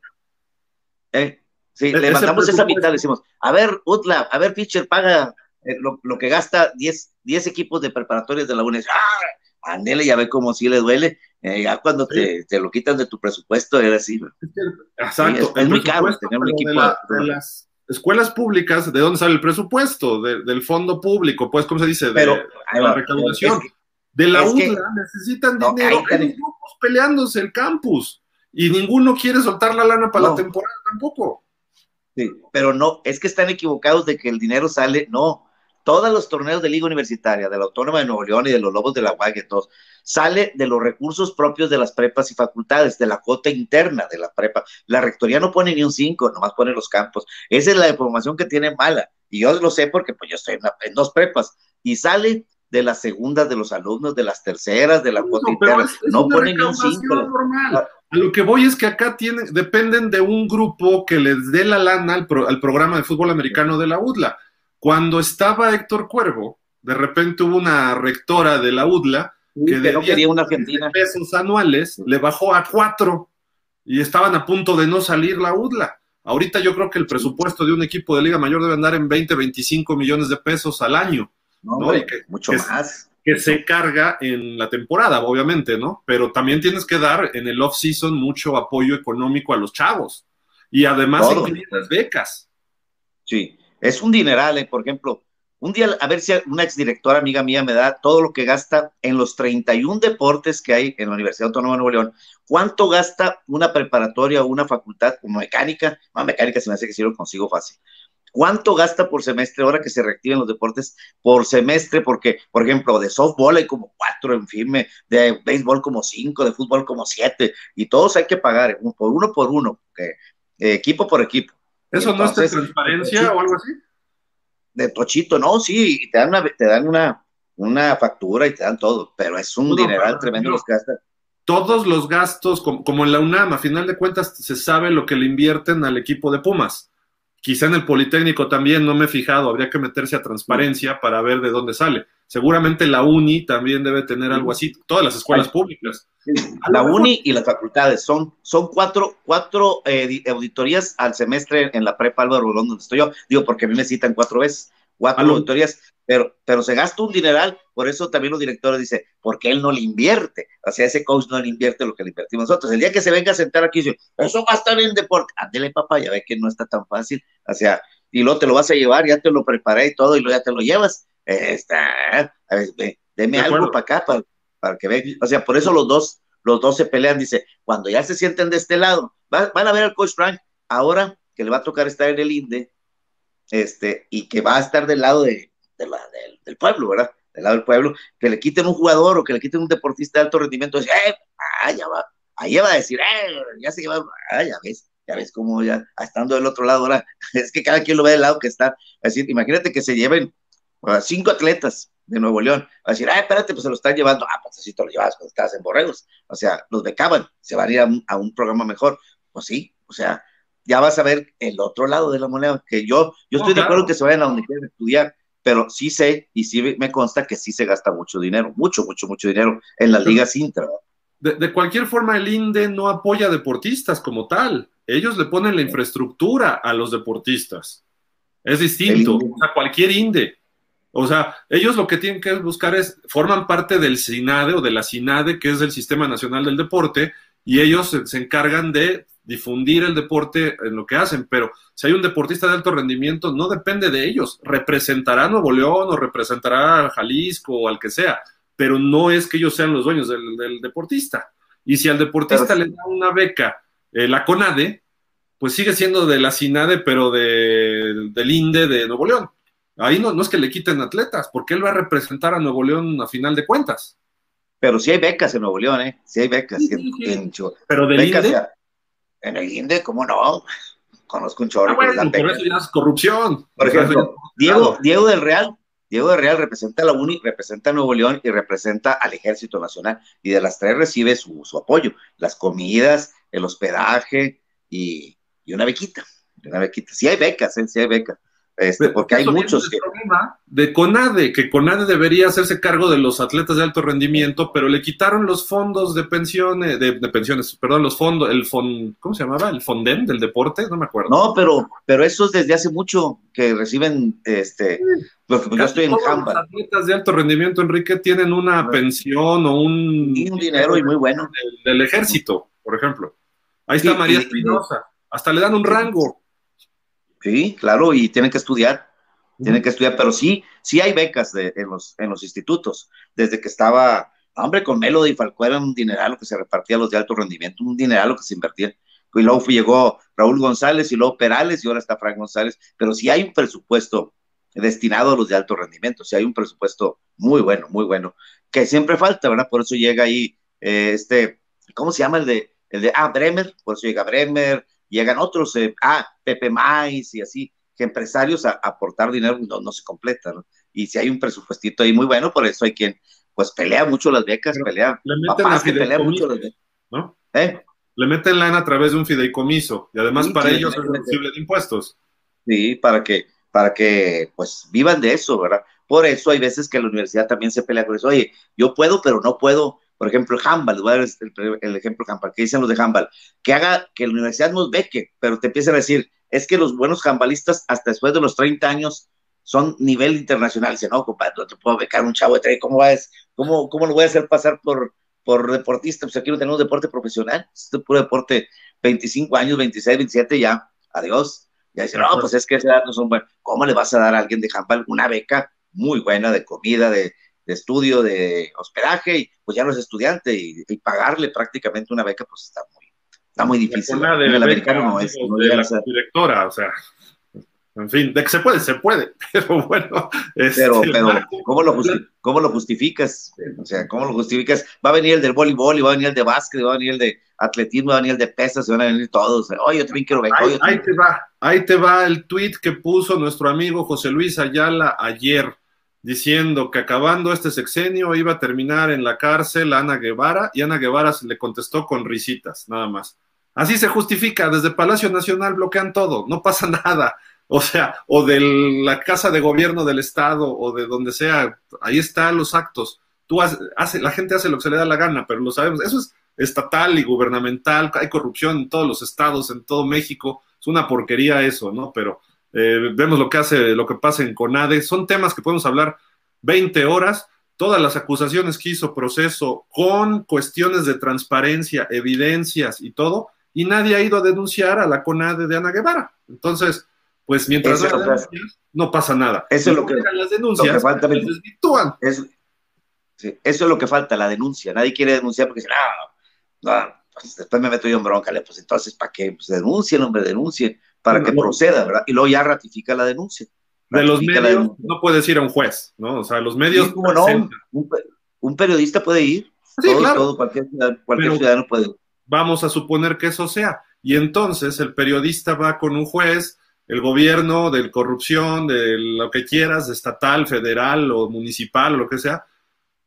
eh, Sí, e-, le mandamos esa le decimos, a ver, Utla, a ver, Pitcher, paga eh, lo, que gasta 10, equipos de preparatorios de la UNES. ¡Ah! Andele, ya ve cómo sí le duele. Eh, ya cuando te, lo quitan de tu presupuesto, era así. Exacto. es, muy caro tener un equipo. De, las escuelas públicas, ¿de dónde sale el presupuesto? del fondo público, pues, ¿cómo se dice? Pero, de, la recaudación. de la UTLA necesitan dinero. Hay grupos peleándose el campus y ninguno quiere soltar la lana para la temporada tampoco pero no, es que están equivocados de que el dinero sale, no. Todos los torneos de Liga Universitaria, de la Autónoma de Nuevo León y de los Lobos de la UAG y todos, sale de los recursos propios de las prepas y facultades, de la cuota interna de la prepa. La rectoría no pone ni un 5, nomás pone los campos. Esa es la información que tiene mala. Y yo lo sé porque pues yo estoy en, dos prepas. Y sale de las segundas de los alumnos, de las terceras, de la cuota interna. no pone ni un 5. A lo que voy es que acá tienen, dependen de un grupo que les dé la lana al, programa de fútbol americano de la UDLA. Cuando estaba Héctor Cuervo, de repente hubo una rectora de la UDLA que de no quería una Argentina. pesos anuales le bajó a cuatro y estaban a punto de no salir la UDLA. Ahorita yo creo que el presupuesto de un equipo de Liga Mayor debe andar en 20, 25 millones de pesos al año. No, mucho más que se carga en la temporada, obviamente, ¿no? Pero también tienes que dar en el off-season mucho apoyo económico a los chavos y además incluir las becas. Sí, es un dineral, ¿eh? por ejemplo. Un día, a ver si una exdirectora amiga mía me da todo lo que gasta en los 31 deportes que hay en la Universidad Autónoma de Nuevo León. ¿Cuánto gasta una preparatoria o una facultad como mecánica? Más mecánica se me hace que sí lo consigo fácil. ¿Cuánto gasta por semestre ahora que se reactiven los deportes por semestre? Porque, por ejemplo, de softball hay como cuatro en firme, de béisbol como cinco, de fútbol como siete, y todos hay que pagar por uno por uno, eh, equipo por equipo. ¿Eso no es de transparencia o algo así? de tochito, no, sí, y te dan una, te dan una, una factura y te dan todo, pero es un dineral tremendo los gastan. Todos los gastos, como, como, en la UNAM, a final de cuentas se sabe lo que le invierten al equipo de Pumas. Quizá en el Politécnico también, no me he fijado, habría que meterse a transparencia para ver de dónde sale. Seguramente la UNI también debe tener algo así, todas las escuelas públicas. La UNI y las facultades son, son cuatro, cuatro eh, auditorías al semestre en la prepa Álvaro Rolón, donde estoy yo. Digo, porque a mí me citan cuatro veces, cuatro auditorías, pero, pero se gasta un dineral, por eso también los directores dicen, porque él no le invierte. O sea, ese coach no le invierte lo que le invertimos nosotros. El día que se venga a sentar aquí, dice, eso va a estar en deporte. Ándele, papá, ya ve que no está tan fácil. O sea, y luego te lo vas a llevar, ya te lo preparé y todo, y luego ya te lo llevas está, a ver, deme algo para acá para, para que vean. O sea, por eso los dos, los dos se pelean. Dice, cuando ya se sienten de este lado, van, a ver al coach Frank, ahora que le va a tocar estar en el INDE, este, y que va a estar del lado de, del, pueblo, ¿verdad? Del lado del pueblo, que le quiten un jugador o que le quiten un deportista de alto rendimiento, eh, va, ahí va a decir, eh, ya se lleva, ah, ya ves, ya ves cómo ya, estando del otro lado, ahora, [LAUGHS] es que cada quien lo ve del lado que está, es decir, imagínate que se lleven cinco atletas de Nuevo León, a decir, ah, espérate, pues se lo están llevando, ah, pues así te lo llevas cuando estabas en Borregos, o sea, los becaban, se van a ir a un, programa mejor, pues sí, o sea, ya vas a ver el otro lado de la moneda, que yo, yo estoy de acuerdo que se vayan a donde quieran estudiar, pero sí sé y sí me consta que sí se gasta mucho dinero, mucho, mucho, mucho dinero en las ligas intra. De, de, cualquier forma, el INDE no apoya deportistas como tal. Ellos le ponen la infraestructura a los deportistas. Es distinto. a cualquier INDE. O sea, ellos lo que tienen que buscar es, forman parte del SINADE o de la SINADE, que es el Sistema Nacional del Deporte, y ellos se, encargan de difundir el deporte en lo que hacen, pero si hay un deportista de alto rendimiento, no depende de ellos, representará a Nuevo León o representará a Jalisco o al que sea, pero no es que ellos sean los dueños del, deportista. Y si al deportista le da una beca eh, la CONADE, pues sigue siendo de la SINADE, pero de, del INDE de Nuevo León. Ahí no, no es que le quiten atletas, porque él va a representar a Nuevo León a final de cuentas. Pero sí hay becas en Nuevo León, ¿eh? Sí hay becas. en, Pero del INDE. En el INDE, ¿cómo no? Conozco un chorro. Ah, por eso ya es corrupción. Por ejemplo, Diego, Diego del Real, Diego del Real representa a la UNI, representa a Nuevo León y representa al Ejército Nacional. Y de las tres recibe su, su apoyo. Las comidas, el hospedaje y, y, una bequita. Una bequita. Sí hay becas, ¿eh? Sí hay becas. Este, porque hay muchos que... De CONADE, que CONADE debería hacerse cargo de los atletas de alto rendimiento, pero le quitaron los fondos de pensiones, de, pensiones, perdón, los fondos, el fond, ¿cómo se llamaba? ¿El Fonden del deporte? No me acuerdo. No, pero, pero eso es desde hace mucho que reciben, este, lo que yo estoy en Jamba. Los atletas de alto rendimiento, Enrique, tienen una pensión o un... Y un dinero y muy bueno. Del, ejército, por ejemplo. Ahí está María Espinosa. Hasta le dan un rango. Sí, claro, y tienen que estudiar, tienen que estudiar, pero sí, sí hay becas de, en, los, en los institutos. Desde que estaba, hombre, con Melody y Falcó era un dineral que se repartía a los de alto rendimiento, un dineral que se invertía. Y luego llegó Raúl González y luego Perales y ahora está Frank González, pero sí hay un presupuesto destinado a los de alto rendimiento, sí hay un presupuesto muy bueno, muy bueno, que siempre falta, ¿verdad? Por eso llega ahí eh, este, ¿cómo se llama el de, el de, ah, Bremer, por eso llega Bremer, llegan otros, eh, ah, Pepe Mais y así, que empresarios a, aportar dinero no, no se completa, ¿no? Y si hay un presupuestito ahí muy bueno, por eso hay quien, pues pelea mucho las becas, pelea, le meten que pelea mucho las becas. ¿no? ¿Eh? Le meten lana a través de un fideicomiso y además para ellos es reducible de impuestos. Sí, para que, para que pues vivan de eso, ¿verdad? Por eso hay veces que la universidad también se pelea con eso. Oye, yo puedo, pero no puedo por ejemplo, Handball, voy a dar el, ejemplo Handball, ¿qué dicen los de Handball? Que haga que la universidad nos beque, pero te empiezan a decir, es que los buenos handballistas hasta después de los 30 años son nivel internacional. Dice, no, compadre, no te puedo becar un chavo de 30, ¿cómo, vas, cómo, ¿cómo lo voy a hacer pasar por, por deportista? Pues aquí no tenemos deporte profesional, este es puro deporte, 25 años, 26, 27, ya, adiós. Ya dicen, no, pues es que esa edad no son buenos. ¿Cómo le vas a dar a alguien de handball una beca muy buena de comida, de, de estudio, de hospedaje, y pues ya no es estudiante, y, pagarle prácticamente una beca, pues está muy, está muy difícil. el americano no es. No de la directora, o sea. en fin, de que se puede, se puede, [LAUGHS] pero bueno. Este, pero, pero ¿cómo, lo ¿cómo lo justificas? O sea, ¿cómo lo justificas? Va a venir el del voleibol, y va a venir el de básquet, va a venir el de atletismo, va a venir el de pesas, se van a venir todos. Oye, yo también quiero ver. Ahí, te va, ahí te va el tweet que puso nuestro amigo José Luis Ayala ayer, diciendo que acabando este sexenio iba a terminar en la cárcel Ana Guevara, y Ana Guevara se le contestó con risitas, nada más. Así se justifica, desde Palacio Nacional bloquean todo, no pasa [LAUGHS] nada o sea, o de la casa de gobierno del Estado o de donde sea, ahí están los actos. Tú hace, la gente hace lo que se le da la gana, pero lo sabemos, eso es estatal y gubernamental, hay corrupción en todos los estados, en todo México, es una porquería eso, ¿no? Pero eh, vemos lo que hace, lo que pasa en CONADE, son temas que podemos hablar 20 horas, todas las acusaciones que hizo proceso con cuestiones de transparencia, evidencias y todo, y nadie ha ido a denunciar a la CONADE de Ana Guevara. Entonces, pues mientras no, no pasa nada. Eso es lo que, las denuncias, falta. Eso, eso es lo que falta, la denuncia. Nadie quiere denunciar porque dice, no, no, pues después me meto yo en bronca. Pues entonces, ¿para qué? Pues denuncien, hombre, denuncien, para que proceda, ¿verdad? Y luego ya ratifica la denuncia. de los medios no puedes ir a un juez, ¿no? O sea, los medios. no, un, periodista puede ir. Sí, claro. cualquier, cualquier ciudadano puede ir. Vamos a suponer que eso sea. Y entonces el periodista va con un juez el gobierno, de corrupción, de lo que quieras, estatal, federal o municipal o lo que sea,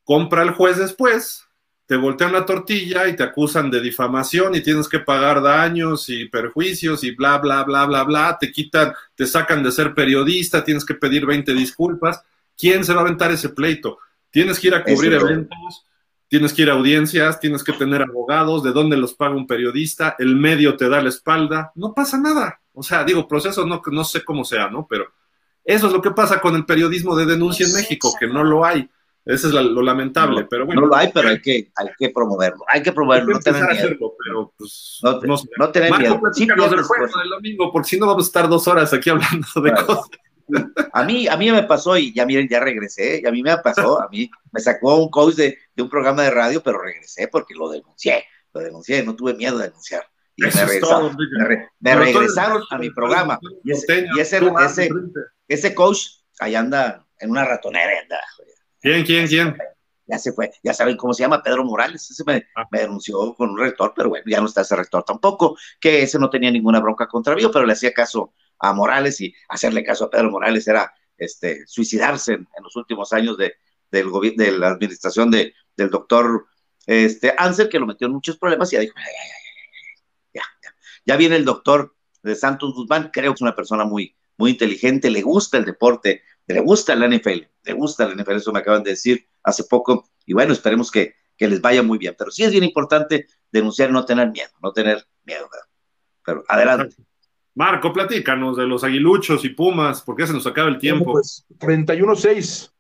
compra al juez después, te voltean la tortilla y te acusan de difamación y tienes que pagar daños y perjuicios y bla, bla, bla, bla, bla, te quitan, te sacan de ser periodista, tienes que pedir 20 disculpas. ¿Quién se va a aventar ese pleito? Tienes que ir a cubrir eventos, tienes que ir a audiencias, tienes que tener abogados, de dónde los paga un periodista, el medio te da la espalda, no pasa nada. O sea, digo, procesos no, no sé cómo sea, ¿no? Pero eso es lo que pasa con el periodismo de denuncia en México, que no lo hay. Eso es lo lamentable, pero bueno. No lo hay, pero hay que, hay que promoverlo. Hay que promoverlo, no tener miedo. pero pues, no, no, no tener Marco, miedo. Sí, del juego del domingo, porque si no vamos a estar dos horas aquí hablando de cosas. A mí, a mí me pasó y ya miren, ya regresé, y a mí me pasó, a mí me sacó un coach de, de un programa de radio, pero regresé porque lo denuncié, lo denuncié, no tuve miedo de denunciar y me regresaron, a mi programa. Y ese, ese, ese, coach ahí anda en una ratonera. ¿Quién, quién, quién? Ya se fue, ya saben cómo se llama, Pedro Morales. Ese me, ah. me, denunció con un rector, pero bueno, ya no está ese rector tampoco, que ese no tenía ninguna bronca contra mí, pero le hacía caso a Morales y hacerle caso a Pedro Morales era este, suicidarse en, los últimos años de, del de la administración de, del doctor este, Ansel, que lo metió en muchos problemas y ya dijo, ay, ay, ya viene el doctor de Santos Guzmán, creo que es una persona muy, muy inteligente, le gusta el deporte, le gusta la NFL, le gusta la NFL, eso me acaban de decir hace poco, y bueno, esperemos que, les vaya muy bien. Pero sí es bien importante denunciar y no tener miedo, no tener miedo. Pero adelante. Marco, platícanos de los aguiluchos y pumas, porque se nos acaba el tiempo. Pues 31-6,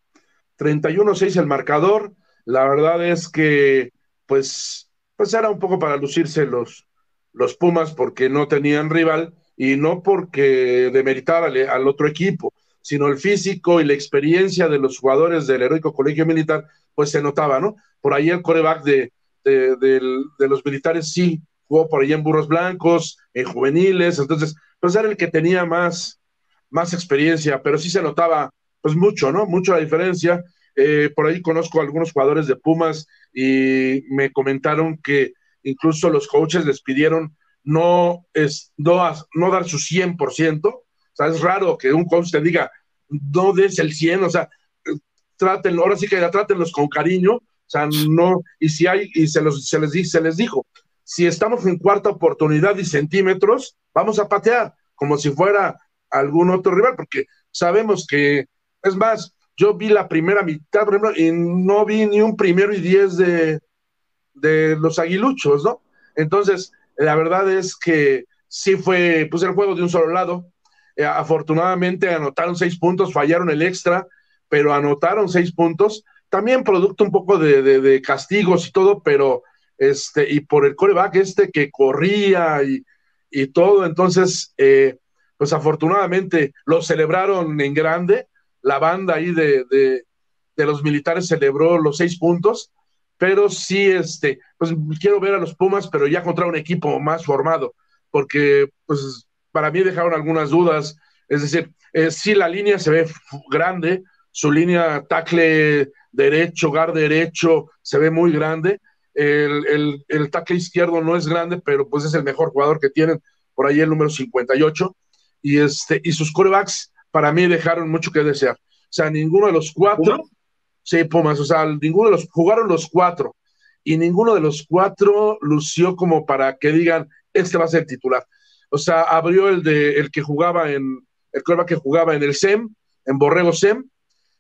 31-6 el marcador. La verdad es que, pues, pues era un poco para lucirse los, los Pumas porque no tenían rival y no porque demeritar al, otro equipo, sino el físico y la experiencia de los jugadores del heroico colegio militar, pues se notaba, ¿no? Por ahí el coreback de, de, los militares sí jugó por ahí en Burros Blancos, en juveniles, entonces, pues era el que tenía más, más experiencia, pero sí se notaba, pues mucho, ¿no? Mucho la diferencia. Eh, por ahí conozco a algunos jugadores de Pumas y me comentaron que incluso los coaches les pidieron no, es, no, dar su 100%, o sea, es raro que un coach te diga, no des el 100, o sea, traten, ahora sí que trátenlos con cariño, o sea, no, y si hay, y se, los, se, les, se les dijo, si estamos en cuarta oportunidad y centímetros, vamos a patear, como si fuera algún otro rival, porque sabemos que, es más, yo vi la primera mitad, por ejemplo, y no vi ni un primero y diez de, de los aguiluchos, ¿no? Entonces, la verdad es que sí fue, pues el juego de un solo lado. Eh, afortunadamente anotaron seis puntos, fallaron el extra, pero anotaron seis puntos. También producto un poco de, castigos y todo, pero este, y por el coreback este que corría y, y todo, entonces, eh, pues afortunadamente lo celebraron en grande. La banda ahí de, de, de los militares celebró los seis puntos pero sí, este, pues quiero ver a los Pumas, pero ya contra un equipo más formado, porque pues para mí dejaron algunas dudas Es decir, eh, sí la línea se ve grande, su línea tackle derecho, gar derecho, se ve muy grande. El, el, tackle izquierdo no es grande, pero pues es el mejor jugador que tienen, por ahí el número 58. Y, este, y sus corebacks para mí dejaron mucho que desear. O sea, ninguno de los cuatro, sí, Pumas, o sea, ninguno de los, jugaron los cuatro, y ninguno de los cuatro lució como para que digan, este va a ser titular. O sea, abrió el de el que jugaba en, el coreback que jugaba en el SEM, en Borrego SEM,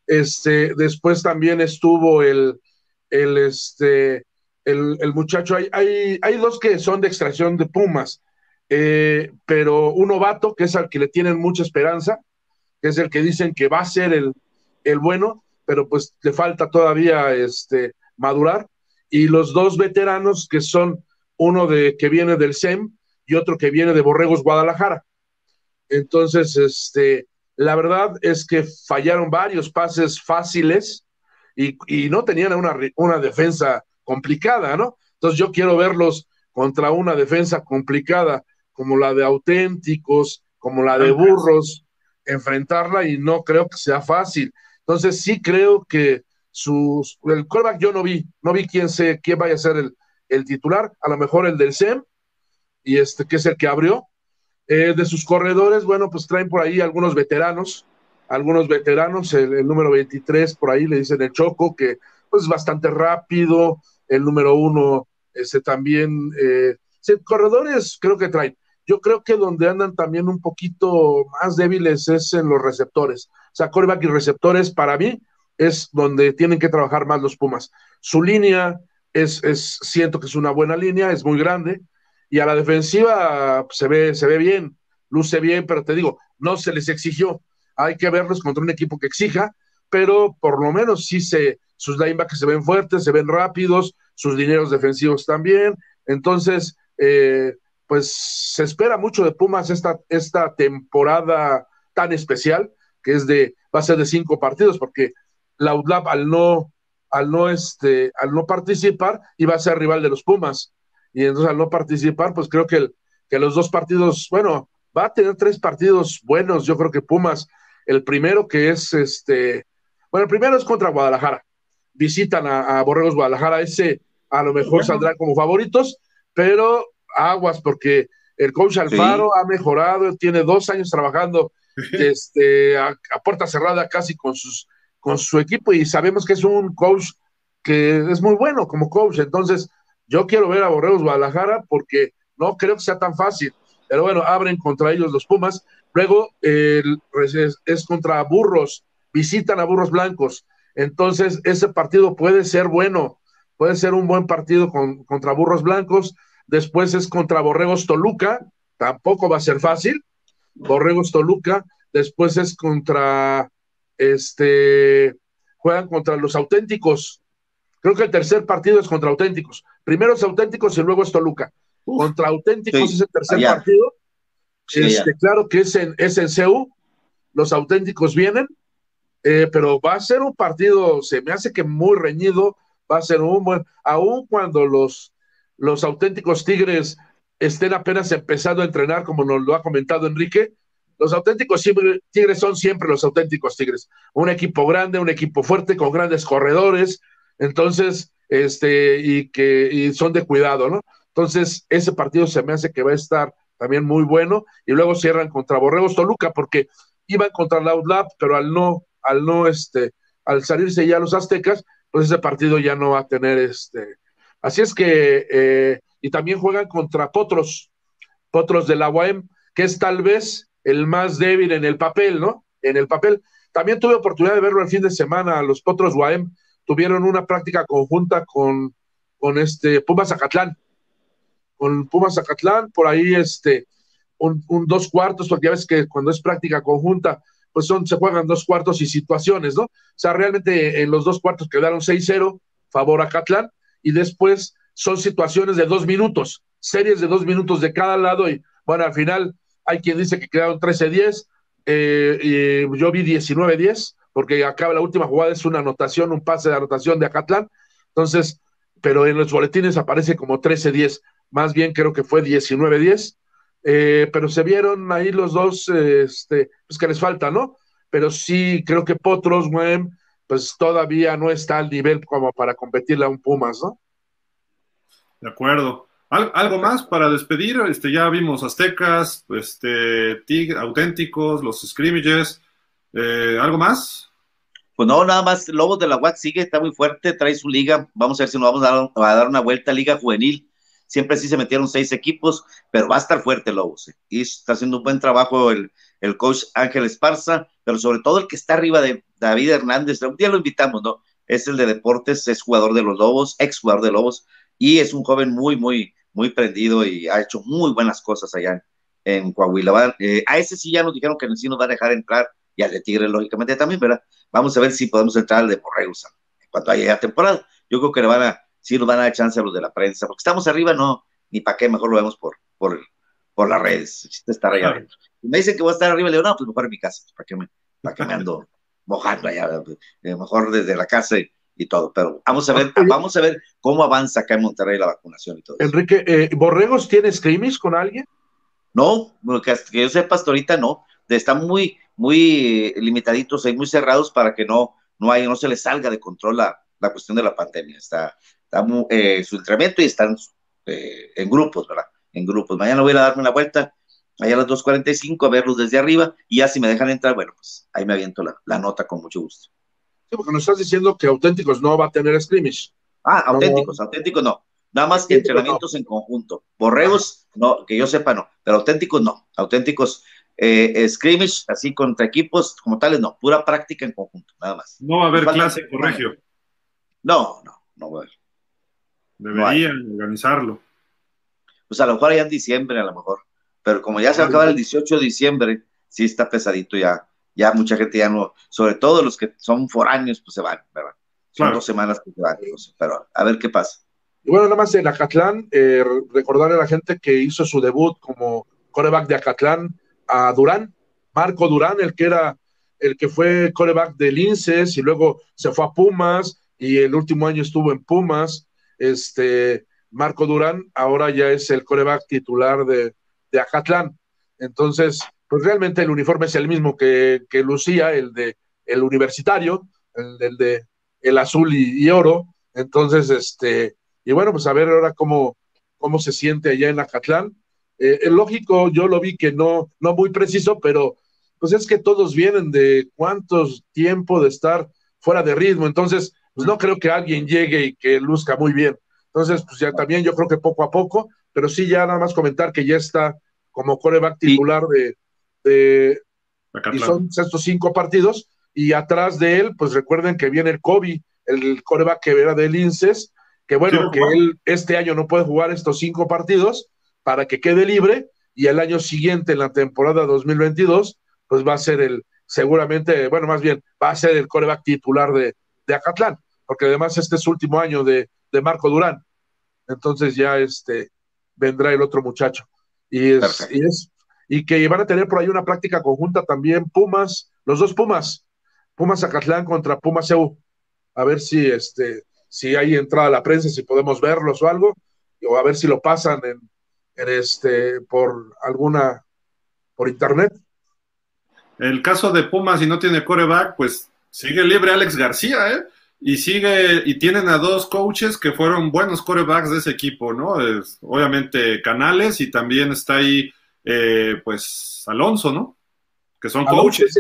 este, después también estuvo el, el, este, el, el muchacho, hay, hay, hay, dos que son de extracción de Pumas, eh, pero un novato, que es al que le tienen mucha esperanza, que es el que dicen que va a ser el, el bueno, pero pues le falta todavía este, madurar, y los dos veteranos que son uno de que viene del SEM y otro que viene de Borregos Guadalajara. Entonces, este, la verdad es que fallaron varios pases fáciles y, no tenían una, una, defensa complicada, ¿no? Entonces yo quiero verlos contra una defensa complicada como la de auténticos, como la de burros, enfrentarla y no creo que sea fácil. Entonces sí creo que sus, el callback yo no vi, no vi quién, se, quién vaya a ser el, el titular, a lo mejor el del SEM, y este que es el que abrió, eh, de sus corredores, bueno, pues traen por ahí algunos veteranos, algunos veteranos, el, número 23 por ahí le dicen el Choco, que pues es bastante rápido, el número uno, ese también, eh, corredores creo que traen. Yo creo que donde andan también un poquito más débiles es en los receptores. O sea, coreback y receptores para mí es donde tienen que trabajar más los Pumas. Su línea es, es siento que es una buena línea, es muy grande, y a la defensiva se ve, se ve bien, luce bien, pero te digo, no se les exigió. Hay que verlos contra un equipo que exija, pero por lo menos sí se, sus linebackers se ven fuertes, se ven rápidos, sus dineros defensivos también. Entonces, eh, pues se espera mucho de Pumas esta, esta temporada tan especial, que es de, va a ser de cinco partidos, porque la UDLAP al no, al no, este, al no participar, iba a ser rival de los Pumas y entonces al no participar, pues creo que, que los dos partidos, bueno, va a tener tres partidos buenos, yo creo que Pumas, el primero que es este, bueno, el primero es contra Guadalajara, visitan a, Borregos Guadalajara, ese a lo mejor saldrán como favoritos, pero aguas porque el coach Alfaro ha mejorado, tiene dos años trabajando [LAUGHS] este, a, puerta cerrada casi con, sus, con su equipo y sabemos que es un coach que es muy bueno como coach, entonces yo quiero ver a Borregos Guadalajara porque no creo que sea tan fácil. Pero bueno, abren contra ellos los Pumas. Luego es, contra Burros, visitan a Burros Blancos. Entonces, ese partido puede ser bueno, puede ser un buen partido contra Burros Blancos. Después es contra Borregos Toluca, tampoco va a ser fácil. Borregos Toluca. Después es contra, este, juegan contra los auténticos Creo que el tercer partido es contra auténticos. Primero es auténticos y luego es Toluca. contra auténticos es el tercer partido. este, claro que es en, es en CEU. Los auténticos vienen, eh, pero va a ser un partido, se me hace que muy reñido. Va a ser un buen, aun cuando los, los auténticos Tigres estén apenas empezando a entrenar, como nos lo ha comentado Enrique, los auténticos Tigres son siempre los auténticos Tigres. Un equipo grande, un equipo fuerte, con grandes corredores, entonces, este, y que y son de cuidado, ¿no? Entonces, ese partido se me hace que va a estar también muy bueno, y luego cierran contra Borregos Toluca, porque iban contra la UDLAP, pero al no, al no, este, al salirse ya los aztecas, pues ese partido ya no va a tener este. Así es que, eh, y también juegan contra Potros, Potros de la UAM, que es tal vez el más débil en el papel, ¿no? En el papel. También tuve oportunidad de verlo el fin de semana, los Potros UAM, tuvieron una práctica conjunta con, con este Pumas Zacatlán. Con Pumas Zacatlán, por ahí este, un, dos cuartos, porque ya ves que cuando es práctica conjunta, pues son, se juegan dos cuartos y situaciones, ¿no? O sea, realmente en los dos cuartos quedaron 6-0, favor a Catlán, y después son situaciones de dos minutos, series de dos minutos de cada lado, y bueno, al final hay quien dice que quedaron 13-10, eh, yo vi 19-10, porque acaba la última jugada, es una anotación, un pase de anotación de Acatlán. Entonces, pero en los boletines aparece como 13-10, más bien creo que fue 19-10. eh, pero se vieron ahí los dos, este, pues que les falta, ¿no? Pero sí, creo que Potros, güey, pues todavía no está al nivel como para competirle a un Pumas, ¿no? De acuerdo. ¿Algo más para despedir? Este, ya vimos aztecas, este, tig, auténticos, los scrimmages. Eh, ¿Algo más? Pues no, nada más. Lobos de la UAC sigue, está muy fuerte, trae su liga. Vamos a ver si nos vamos a dar, una vuelta Liga Juvenil. Siempre sí se metieron seis equipos, pero va a estar fuerte Lobos. ¿eh? Y está haciendo un buen trabajo el, el coach Ángel Esparza, pero sobre todo el que está arriba de David Hernández. Un día lo invitamos, ¿no? Es el de deportes, es jugador de los Lobos, ex jugador de Lobos, y es un joven muy, muy, muy prendido y ha hecho muy buenas cosas allá en, Coahuila. Eh, a ese sí ya nos dijeron que sí nos va a dejar entrar y al de Tigre, lógicamente también, ¿verdad? Vamos a ver si podemos entrar al de Borregos en cuanto haya temporada. Yo creo que le van a, sí nos van a dar chance a los de la prensa, porque estamos arriba, no, ni para qué, mejor lo vemos por, por, por las redes, estar allá adentro. me dicen que voy a estar arriba, le digo, no, pues mejor en mi casa, ¿para qué me, para qué me ando [LAUGHS] mojando allá? Eh, mejor desde la casa y, y todo, pero vamos a ver, vamos a ver cómo avanza acá en Monterrey la vacunación y todo. Enrique, eh, ¿Borregos tiene scrimmage con alguien? No, que, yo sepa hasta ahorita no, están muy, muy limitaditos y muy cerrados para que no, no, hay, no se les salga de control la, la cuestión de la pandemia. Está, está eh, su entrenamiento y están eh, en grupos, ¿verdad? En grupos. Mañana voy a darme una vuelta allá a las 2.45 a verlos desde arriba y ya si me dejan entrar, bueno, pues ahí me aviento la, la nota con mucho gusto porque nos estás diciendo que Auténticos no va a tener scrimmage. Ah, Auténticos, Auténticos no. Nada más que entrenamientos en conjunto. Borregos, no, que yo sepa, no. Pero Auténticos no. Auténticos, eh, scrimmage, así contra equipos como tales, no. Pura práctica en conjunto, nada más. No va a haber clase corregio. No, no, no va a haber. Deberían organizarlo. Pues a lo mejor ya en diciembre, a lo mejor. Pero como ya se va a acabar el 18 de diciembre, sí está pesadito ya ya mucha gente ya no, sobre todo los que son foráneos, pues se van, ¿verdad? Son dos semanas que se van, pero a ver qué pasa. Y bueno, nada más en Acatlán, eh, recordarle a la gente que hizo su debut como coreback de Acatlán a Durán, Marco Durán, el que era, el que fue coreback de Linces y luego se fue a Pumas y el último año estuvo en Pumas, este, Marco Durán ahora ya es el coreback titular de, de Acatlán. Entonces, pues realmente el uniforme es el mismo que, lucía, el de el universitario, el, de el azul y, oro. Entonces, este, y bueno, pues a ver ahora cómo, cómo se siente allá en Acatlán. Eh, el lógico, yo lo vi que no, no muy preciso, pero pues es que todos vienen de cuántos tiempo de estar fuera de ritmo. Entonces, pues no creo que alguien llegue y que luzca muy bien. Entonces, pues ya también yo creo que poco a poco, pero sí ya nada más comentar que ya está como coreback titular de, y son estos cinco partidos, y atrás de él, pues recuerden que viene el Kobe, el coreback que era del INSES, que bueno, que él este año no puede jugar estos cinco partidos para que quede libre, y el año siguiente, en la temporada 2022, pues va a ser el, seguramente, bueno, más bien, va a ser el coreback titular de, de Acatlán, porque además este es su último año de, de Marco Durán. Entonces ya este vendrá el otro muchacho. Y es, y es, y que van a tener por ahí una práctica conjunta también Pumas, los dos Pumas, Pumas Acatlán contra Pumas EU. A ver si este si hay entrada a la prensa, si podemos verlos o algo, o a ver si lo pasan en, este por alguna por internet. El caso de Pumas, si no tiene coreback, pues sigue libre Alex García, ¿eh? Y sigue, y tienen a dos coaches que fueron buenos corebacks de ese equipo, ¿no? Es, obviamente Canales y también está ahí eh, pues Alonso, ¿no? Que son coaches.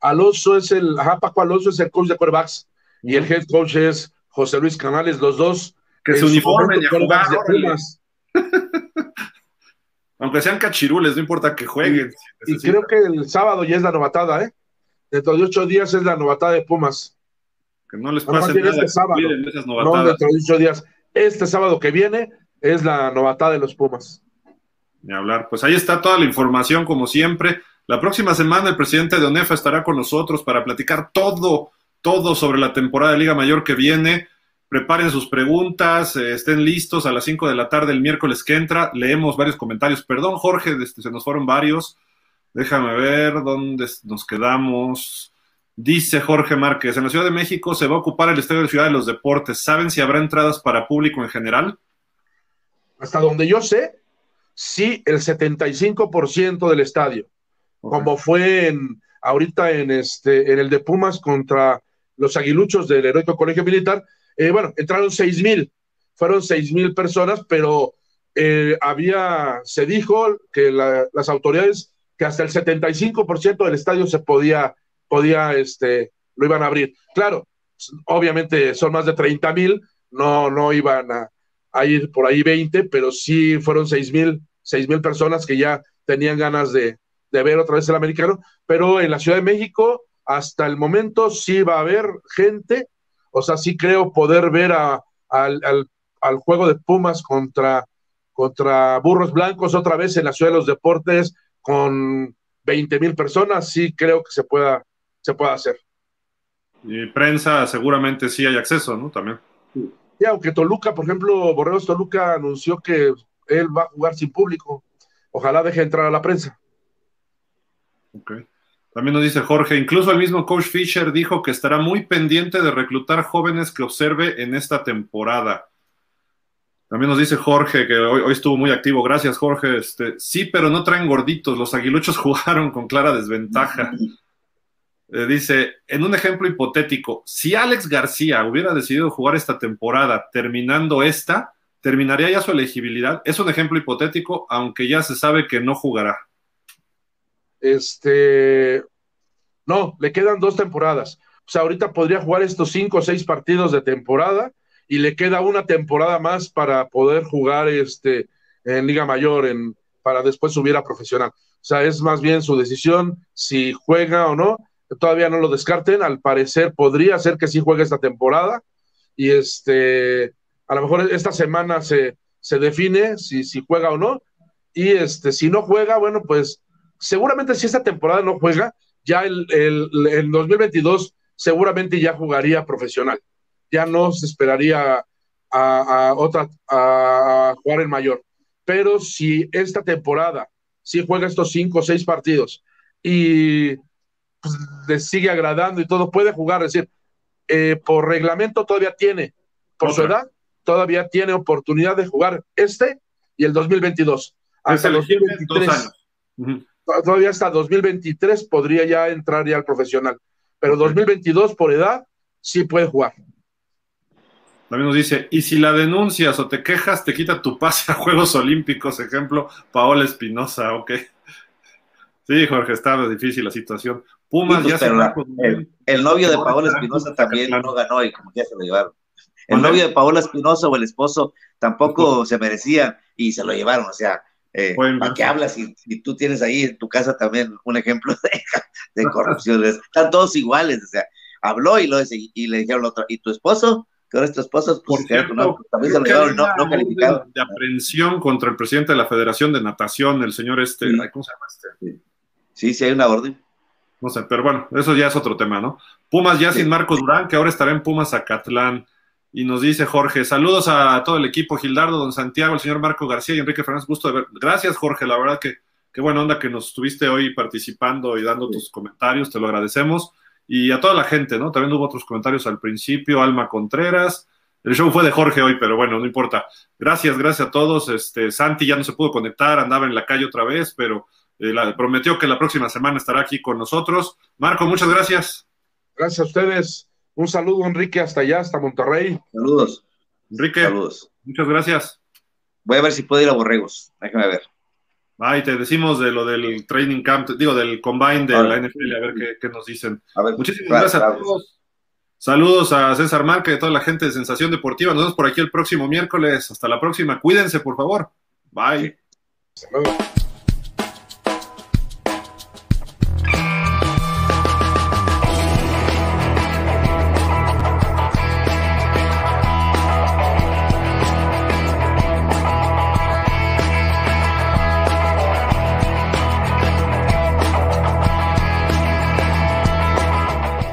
Alonso es el, ajá, Paco Alonso es el coach de quarterbacks y el head coach es José Luis Canales, los dos. Que se uniformen y a jugar. Aunque sean cachirules, no importa que jueguen. Y, creo que el sábado ya es la novatada, ¿eh? Dentro de ocho días es la novatada de Pumas. Que no les pase nada. Este sábado. No, dentro de ocho días. Este sábado que viene es la novatada de los Pumas. Ni hablar. Pues ahí está toda la información, como siempre. La próxima semana el presidente de ONEFA estará con nosotros para platicar todo, todo sobre la temporada de Liga Mayor que viene. Preparen sus preguntas, eh, estén listos a las 5 de la tarde el miércoles que entra. Leemos varios comentarios. Perdón, Jorge, este, se nos fueron varios. Déjame ver dónde nos quedamos. Dice Jorge Márquez, en la Ciudad de México se va a ocupar el Estadio de Ciudad de los Deportes. ¿Saben si habrá entradas para público en general? Hasta donde yo sé, sí el 75% del estadio, como fue en, ahorita en, este, en el de Pumas contra los aguiluchos del Heroico Colegio Militar. Eh, bueno, entraron seis mil, fueron seis mil personas, pero eh, había, se dijo que las autoridades que hasta el 75% del estadio se podía, podía, este, lo iban a abrir. Claro, obviamente son más de 30 mil, no, no iban a, ir por ahí 20, pero sí fueron 6 mil, seis mil personas que ya tenían ganas de, de ver otra vez el americano, pero en la Ciudad de México hasta el momento sí va a haber gente, o sea, sí creo poder ver a, al, al, juego de Pumas contra, contra Burros Blancos otra vez en la Ciudad de los Deportes con 20 mil personas, sí creo que se pueda, se pueda hacer. Y prensa seguramente sí hay acceso, ¿no? También. Y aunque Toluca, por ejemplo, Borreos Toluca anunció que él va a jugar sin público. Ojalá deje entrar a la prensa. Ok. También nos dice Jorge, incluso el mismo coach Fisher dijo que estará muy pendiente de reclutar jóvenes que observe en esta temporada. También nos dice Jorge, que hoy, estuvo muy activo. Gracias, Jorge. Este, sí, pero no traen gorditos. Los aguiluchos [LAUGHS] jugaron con clara desventaja. Eh, dice, en un ejemplo hipotético, si Alex García hubiera decidido jugar esta temporada terminando esta, terminaría ya su elegibilidad. Es un ejemplo hipotético, aunque ya se sabe que no jugará. Este, no, le quedan dos temporadas. O sea, ahorita podría jugar estos cinco o seis partidos de temporada y le queda una temporada más para poder jugar este, en Liga Mayor, en, para después subir a profesional. O sea, es más bien su decisión si juega o no. Todavía no lo descarten. Al parecer podría ser que sí juegue esta temporada. Y este, a lo mejor esta semana se, se define si, si juega o no. Y este, si no juega, bueno, pues seguramente si esta temporada no juega, ya el, el, 2022 seguramente ya jugaría profesional. Ya no se esperaría a, otra a jugar en mayor. Pero si esta temporada si juega estos cinco o seis partidos y pues, le sigue agradando y todo, puede jugar, es decir, eh, por reglamento todavía tiene, por su edad, todavía tiene oportunidad de jugar este y el 2022. Hasta los 2023. Años todavía hasta 2023 podría ya entrar ya al profesional, pero 2022 por edad sí puede jugar. También nos dice, y si la denuncias o te quejas, te quita tu pase a Juegos Olímpicos, ejemplo, Paola Espinosa, ok. Sí, Jorge, está difícil la situación. Pumas ya se el, el, novio de Paola Espinosa también no ganó y como ya se lo llevaron. El novio de Paola Espinosa o el esposo tampoco se merecía y se lo llevaron, o sea, eh, ¿Para qué hablas si, tú tienes ahí en tu casa también un ejemplo de, corrupción? Están todos iguales, o sea, habló y, lo, y le dijeron otro, ¿y tu esposo? que ahora es tu esposo, pues, también se lo llevaron no, no calificado. De aprehensión contra el presidente de la Federación de Natación, el señor este, ¿cómo se llama este? Sí, sí, hay una orden. No sé, pero bueno, eso ya es otro tema, ¿no? Pumas ya sin Marco Durán, que ahora estará en Pumas Acatlán. Y nos dice Jorge, saludos a todo el equipo, Gildardo, don Santiago, el señor Marco García y Enrique Fernández, gusto de ver. Gracias, Jorge, la verdad que qué buena onda que nos estuviste hoy participando y dando tus comentarios, te lo agradecemos. Y a toda la gente, ¿no? También hubo otros comentarios al principio, Alma Contreras. El show fue de Jorge hoy, pero bueno, no importa. Gracias, gracias a todos. Este, Santi ya no se pudo conectar, andaba en la calle otra vez, pero eh, prometió que la próxima semana estará aquí con nosotros. Marco, muchas gracias. Gracias a ustedes. Un saludo, Enrique, hasta allá, hasta Monterrey. Saludos. Enrique, Saludos. muchas gracias. Voy a ver si puedo ir a Borregos. Déjame ver. Ahí te decimos de lo del training camp, digo, del combine de la NFL, a ver qué, nos dicen. Muchísimas gracias a todos. Saludos a César Marca y a toda la gente de Sensación Deportiva. Nos vemos por aquí el próximo miércoles. Hasta la próxima. Cuídense, por favor. Bye.